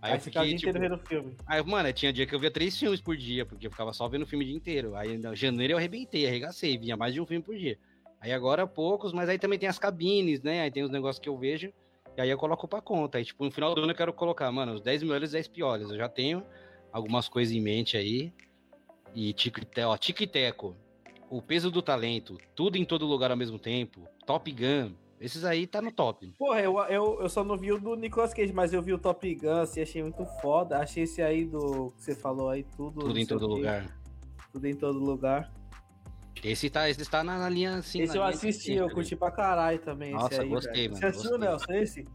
Aí, aí eu fiquei, tipo... inteiro vendo filme. Aí, mano, tinha dia que eu via três filmes por dia, porque eu ficava só vendo filme o dia inteiro. Aí em janeiro eu arrebentei, arregacei, vinha mais de um filme por dia. Aí agora poucos, mas aí também tem as cabines, né? Aí tem os negócios que eu vejo, e aí eu coloco pra conta. Aí, tipo, no final do ano eu quero colocar, mano, os 10 melhores e 10 piores. Eu já tenho algumas coisas em mente aí. E tico, ó, tico e teco. O peso do talento, tudo em todo lugar ao mesmo tempo. Top Gun, esses aí tá no top. Porra, eu, eu, eu só não vi o do Nicolas Cage, mas eu vi o Top Gun, assim, achei muito foda. Achei esse aí do que você falou aí, tudo. Tudo em todo lugar. Tudo em todo lugar. Esse tá, esse tá na, na linha assim. Esse eu assisti, eu curti pra caralho também. Nossa, aí, gostei, velho. mano. Você assistiu, Nelson, esse?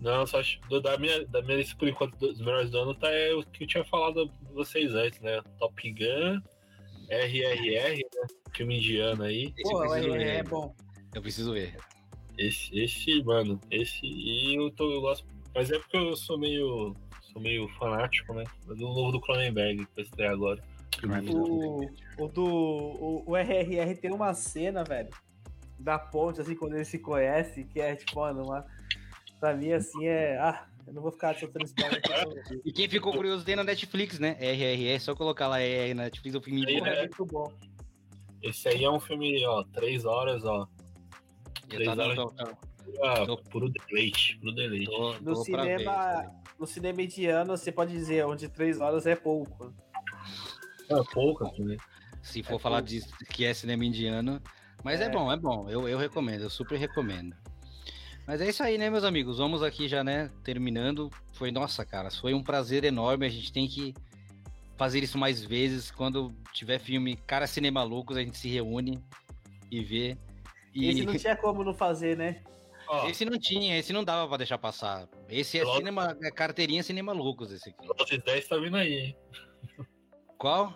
Não, só da minha, da minha lista, por enquanto, dos melhores do ano, tá é o que eu tinha falado pra vocês antes, né? Top Gun, RRR, né? Filme indiano aí. Pô, o RRR é bom. Eu preciso ver. Esse, esse, mano, esse. E eu, tô, eu gosto. Mas é porque eu sou meio. Sou meio fanático, né? Do novo do Cronenberg, que vai estrear agora. O, o do. O, o RRR tem uma cena, velho. Da ponte, assim, quando ele se conhece, que é tipo, mano, uma. Pra mim, assim, é. Ah, eu não vou ficar soltando spoiler. e quem ficou curioso tem na Netflix, né? RRR, é só colocar lá RR na Netflix, o filme é, é muito bom. Esse aí é um filme, ó, três horas, ó. Três tá horas tô, ah, tô, puro deleite, puro deleite. Tô, no, cinema, ver, no cinema mediano, você pode dizer onde três horas é pouco. É pouco, né? Se for é falar pouco. de que é cinema indiano. Mas é. é, bom, é bom. Eu, eu recomendo, eu super recomendo. Mas é isso aí, né, meus amigos? Vamos aqui já, né, terminando. Foi, nossa, cara, foi um prazer enorme. A gente tem que fazer isso mais vezes. Quando tiver filme Cara Cinema Loucos, a gente se reúne e vê. E... Esse não tinha como não fazer, né? Esse não tinha, esse não dava pra deixar passar. Esse é cinema, é carteirinha Cinema Loucos, esse aqui. Velozes 10 tá vindo aí, hein? Qual?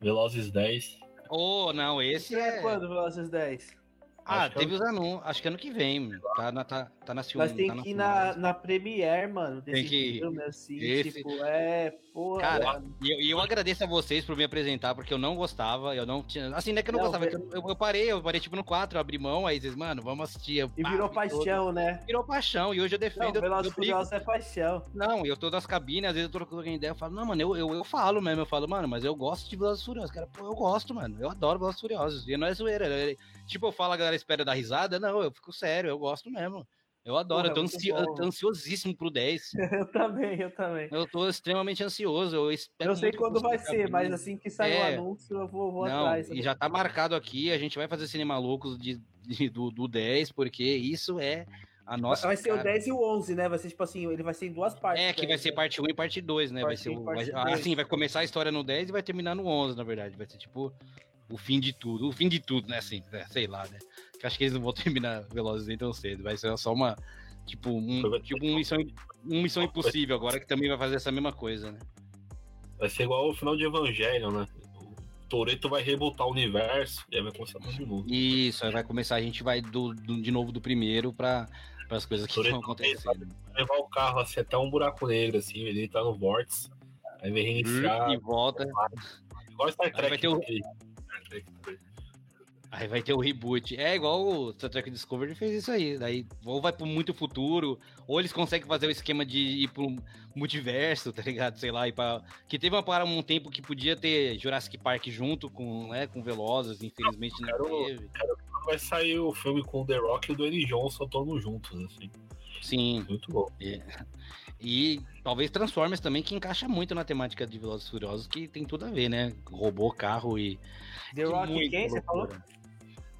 Velozes 10. Oh, não, esse é... é... quando, Velozes 10? Ah, teve os anúncios. Acho que ano que vem. Tá na, tá, tá na Mas tem tá que ir na, na Premiere, mano. Desse tem que filme, assim. Esse... Tipo, é. Porra, Cara, e eu, eu, agradeço a vocês por me apresentar, porque eu não gostava. Eu não tinha. Assim, não é que eu não, não gostava. É eu, eu, parei, eu parei tipo no 4, eu abri mão, aí vocês, mano, vamos assistir. Eu, e pá, virou paixão, todo. né? Virou paixão. E hoje eu defendo. Não, Velozes Furiosos é paixão. Não, eu tô nas cabines, às vezes eu tô trocando ideia, eu falo, não, mano, eu, eu, eu falo mesmo. Eu falo, mano, mas eu gosto de Velozes Furiosos. Cara, pô, eu gosto, mano. Eu adoro Velozes Furiosos. E não é zoeira. É, tipo, eu falo, a galera espera dar risada. Não, eu fico sério, eu gosto mesmo. Eu adoro, Porra, eu tô, ansi ansiosíssimo pro 10. eu também, eu também. Eu tô extremamente ansioso, eu espero Eu sei quando vai ser, mas assim que sair é... o anúncio, eu vou, vou Não, atrás. E já tá marcado aqui, a gente vai fazer Cinema Loucos de, de, do, do 10, porque isso é a nossa. Vai ser cara. o 10 e o 11, né? Vai ser tipo assim, ele vai ser em duas partes. É, que vai ser parte 1 e parte 2, né? Parte vai ser o, vai, assim, vai começar a história no 10 e vai terminar no 11, na verdade. Vai ser tipo o fim de tudo. O fim de tudo, né? Assim, né? sei lá, né? Acho que eles não vão terminar Velozes nem tão cedo. Vai ser só uma. Tipo, um, tipo um missão, um missão impossível agora que também vai fazer essa mesma coisa, né? Vai ser igual o final de Evangelho, né? O Toreto vai revoltar o universo e aí vai começar tudo de novo. Isso, aí vai começar, a gente vai do, do de novo do primeiro pra, as coisas que estão acontecendo. Vai levar o carro assim, até um buraco negro, assim, ele tá no vórtice. Aí vem reiniciar. Hum, e volta. Igual Star Trek. Vai ter o... Aí vai ter o reboot. É igual o Star Trek Discovery fez isso aí. Daí ou vai pro muito futuro, ou eles conseguem fazer o esquema de ir pro multiverso, tá ligado? Sei lá, e pra... que teve uma para um tempo que podia ter Jurassic Park junto com, né, com Velozes, infelizmente não Quero- teve. Vai sair o filme com o The Rock e o Dwayne Johnson todos juntos, assim. Sim. Muito bom. E talvez Transformers também, que encaixa muito na temática de Velozes Furiosos, que tem tudo a ver, né? Robô, carro e. The Rock quem? Você falou?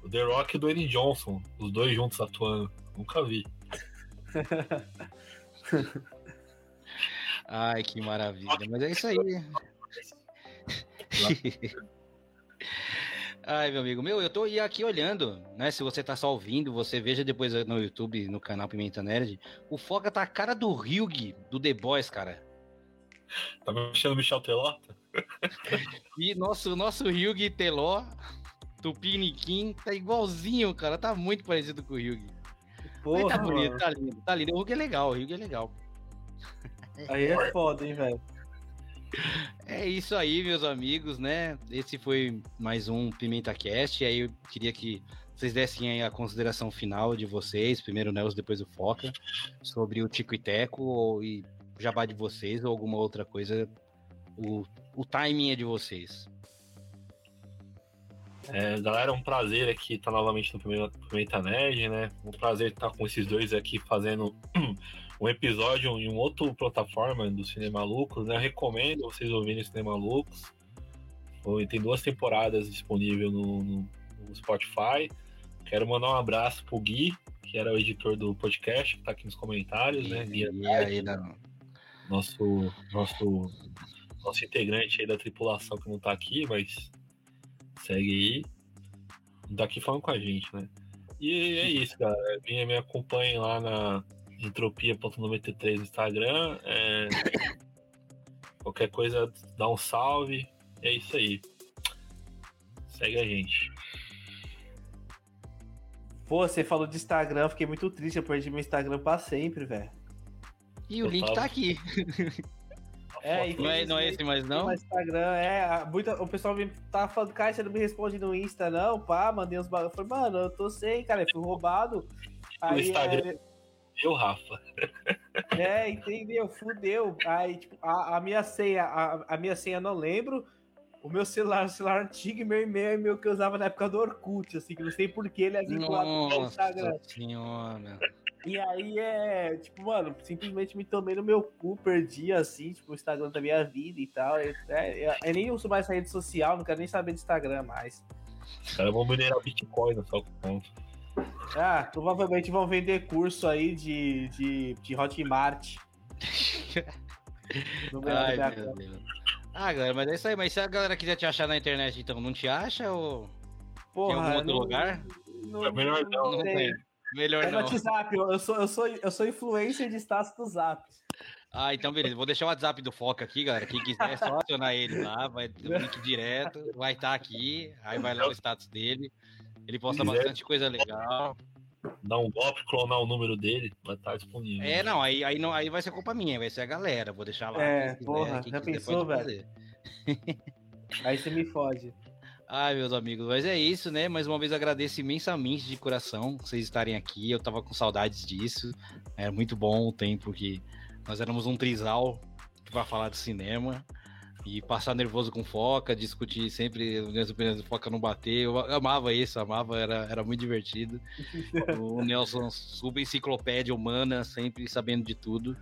O The Rock e o Dwayne Johnson, os dois juntos atuando. Nunca vi. Ai, que maravilha. Mas é isso aí. Ai, meu amigo, meu, eu tô aqui olhando, né? Se você tá só ouvindo, você veja depois no YouTube, no canal Pimenta Nerd. O Foca tá a cara do Ryug, do The Boys, cara. Tá me achando o Michel Telota? E nosso, nosso Ryug Teló, Tupiniquim, tá igualzinho, cara. Tá muito parecido com o Ryug. Mas Porra, tá bonito, mano. tá lindo, tá lindo. O Ryug é legal, o Ryug é legal. Aí é foda, hein, velho. É isso aí, meus amigos, né? Esse foi mais um Pimenta Cast. E aí eu queria que vocês dessem aí a consideração final de vocês, primeiro o Nelson, depois o Foca, sobre o Tico e Teco ou, e o jabá de vocês ou alguma outra coisa. O, o timing é de vocês. É, galera, é um prazer aqui estar novamente no Pimenta, Nerd, né? Um prazer estar com esses dois aqui fazendo um episódio em um outro plataforma do Cinema Lucros, né? Eu recomendo vocês ouvirem Cinema Lucros. Tem duas temporadas disponíveis no, no- no Spotify. Quero mandar um abraço pro Gui, que era o editor do podcast, que tá aqui nos comentários, né? Gui E, e aí, não. nosso, nosso, nosso integrante aí da tripulação que não tá aqui, mas segue aí. Não tá aqui falando com a gente, né? E é isso, galera. Me, me acompanhem lá na entropia.93 no Instagram. É, Qualquer coisa, dá um salve. É isso aí. Segue a gente. Pô, você falou de Instagram, eu fiquei muito triste, eu perdi meu Instagram pra sempre, velho. E o Eu link falo. tá aqui. É, Não é, não é esse mais não? No Instagram, é, muita, o pessoal me tava falando, cara, você não me responde no Insta, não, pá, mandei uns bagulho. Eu falei, mano, eu tô sem, cara, eu fui roubado. Aí, Instagram. Eu, Rafa. é, é, entendeu? Fudeu. Aí, tipo, a, a minha senha, a, a minha senha não lembro. O meu celular, o celular antigo e meu e-mail é meu que eu usava na época do Orkut, assim, que eu não sei por que ele é vinculado ao Nossa Instagram. senhora. E aí é, tipo, mano, simplesmente me tomei no meu cu, perdi assim, tipo, o Instagram da minha vida e tal. É, é, eu nem uso mais essa rede social, não quero nem saber de Instagram mais. Os caras vão minerar Bitcoin na sua conta. Ah, provavelmente vão vender curso aí de, de, de Hotmart. No meu- Ai, meu. Deus. Ah, galera, mas é isso aí. Mas se a galera quiser te achar na internet, então, não te acha ou Porra, algum outro não- lugar? Não, É melhor não. não sei. tem? Melhor É no não. WhatsApp, eu sou, eu, sou, eu sou influencer de status do Zap. Ah, então beleza. Vou deixar o WhatsApp do Foca aqui, galera. Quem quiser é só acionar ele lá, vai ter o link direto, vai estar aqui, aí vai lá o status dele. Ele posta bastante coisa legal. Dar um golpe, clonar o número dele, vai estar disponível. É, não, aí, aí, não, aí vai ser culpa minha, vai ser a galera. Vou deixar lá. É, quiser, porra, quem já pensou, velho? Aí você me fode. Ai, meus amigos, mas é isso, né? Mais uma vez agradeço imensamente de coração vocês estarem aqui. Eu tava com saudades disso. Era muito bom o tempo que nós éramos um trisal para falar de cinema. E passar nervoso com foca, discutir sempre minhas opiniões do foca não bater. Eu amava isso, amava, era, era muito divertido. O Nelson, super enciclopédia humana, sempre sabendo de tudo.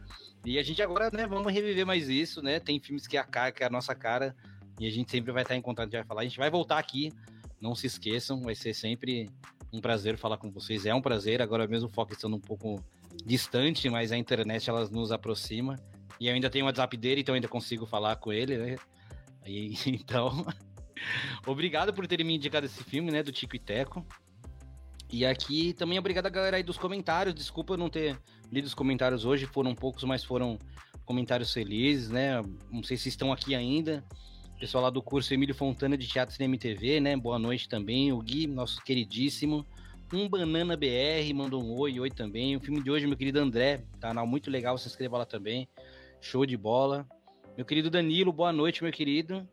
E a gente agora, né, vamos reviver mais isso, né? Tem filmes que é a cara, que é a nossa cara. E a gente sempre vai estar em contato, a gente vai falar. A gente vai voltar aqui, não se esqueçam, vai ser sempre um prazer falar com vocês. É um prazer, agora mesmo o foco estando um pouco distante, mas a internet ela nos aproxima. E eu ainda tenho o WhatsApp dele, então ainda consigo falar com ele, né? E, então, obrigado por terem me indicado esse filme, né, do Tico e Teco. E aqui também obrigado a galera aí dos comentários. Desculpa eu não ter lido os comentários hoje, foram poucos, mas foram comentários felizes, né? Não sei se estão aqui ainda. Pessoal lá do curso Emílio Fontana de Teatro Cinema e TV, né? Boa noite também. O Gui, nosso queridíssimo. Um Banana BR mandou um oi, oi também. O filme de hoje, meu querido André, canal muito legal, se inscreva lá também. Show de bola. Meu querido Danilo, boa noite, meu querido.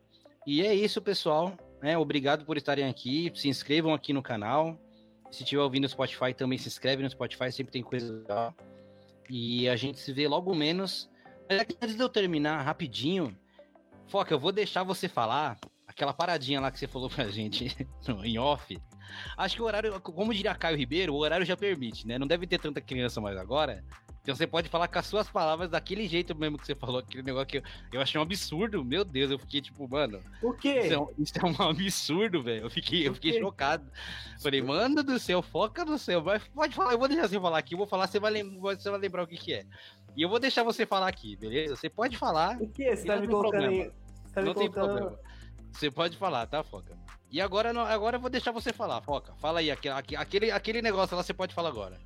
E é isso, pessoal. né? Obrigado por estarem aqui. Se inscrevam aqui no canal. Se estiver ouvindo no Spotify, também se inscreve no Spotify, sempre tem coisa legal. E a gente se vê logo menos. Mas antes de eu terminar, rapidinho, Foca, eu vou deixar você falar aquela paradinha lá que você falou pra gente em off. Acho que o horário, como diria Caio Ribeiro, o horário já permite, né? Não deve ter tanta criança mais agora. Então você pode falar com as suas palavras daquele jeito mesmo que você falou, aquele negócio que eu, eu achei um absurdo. Meu Deus, eu fiquei tipo, mano. O quê? Isso é um, isso é um absurdo, velho. Eu fiquei, eu fiquei chocado. Falei, mano do céu, foca no céu. Mas pode falar, eu vou deixar você falar aqui, eu vou falar, você vai, lembrar, você vai lembrar o que, que é. E eu vou deixar você falar aqui, beleza? Você pode falar. O que? Você tá me colocando aí. Tá não tem problema. Você pode falar, tá, Foca? E agora, agora eu vou deixar você falar, Foca. Fala aí, aquele, aquele negócio lá você pode falar agora.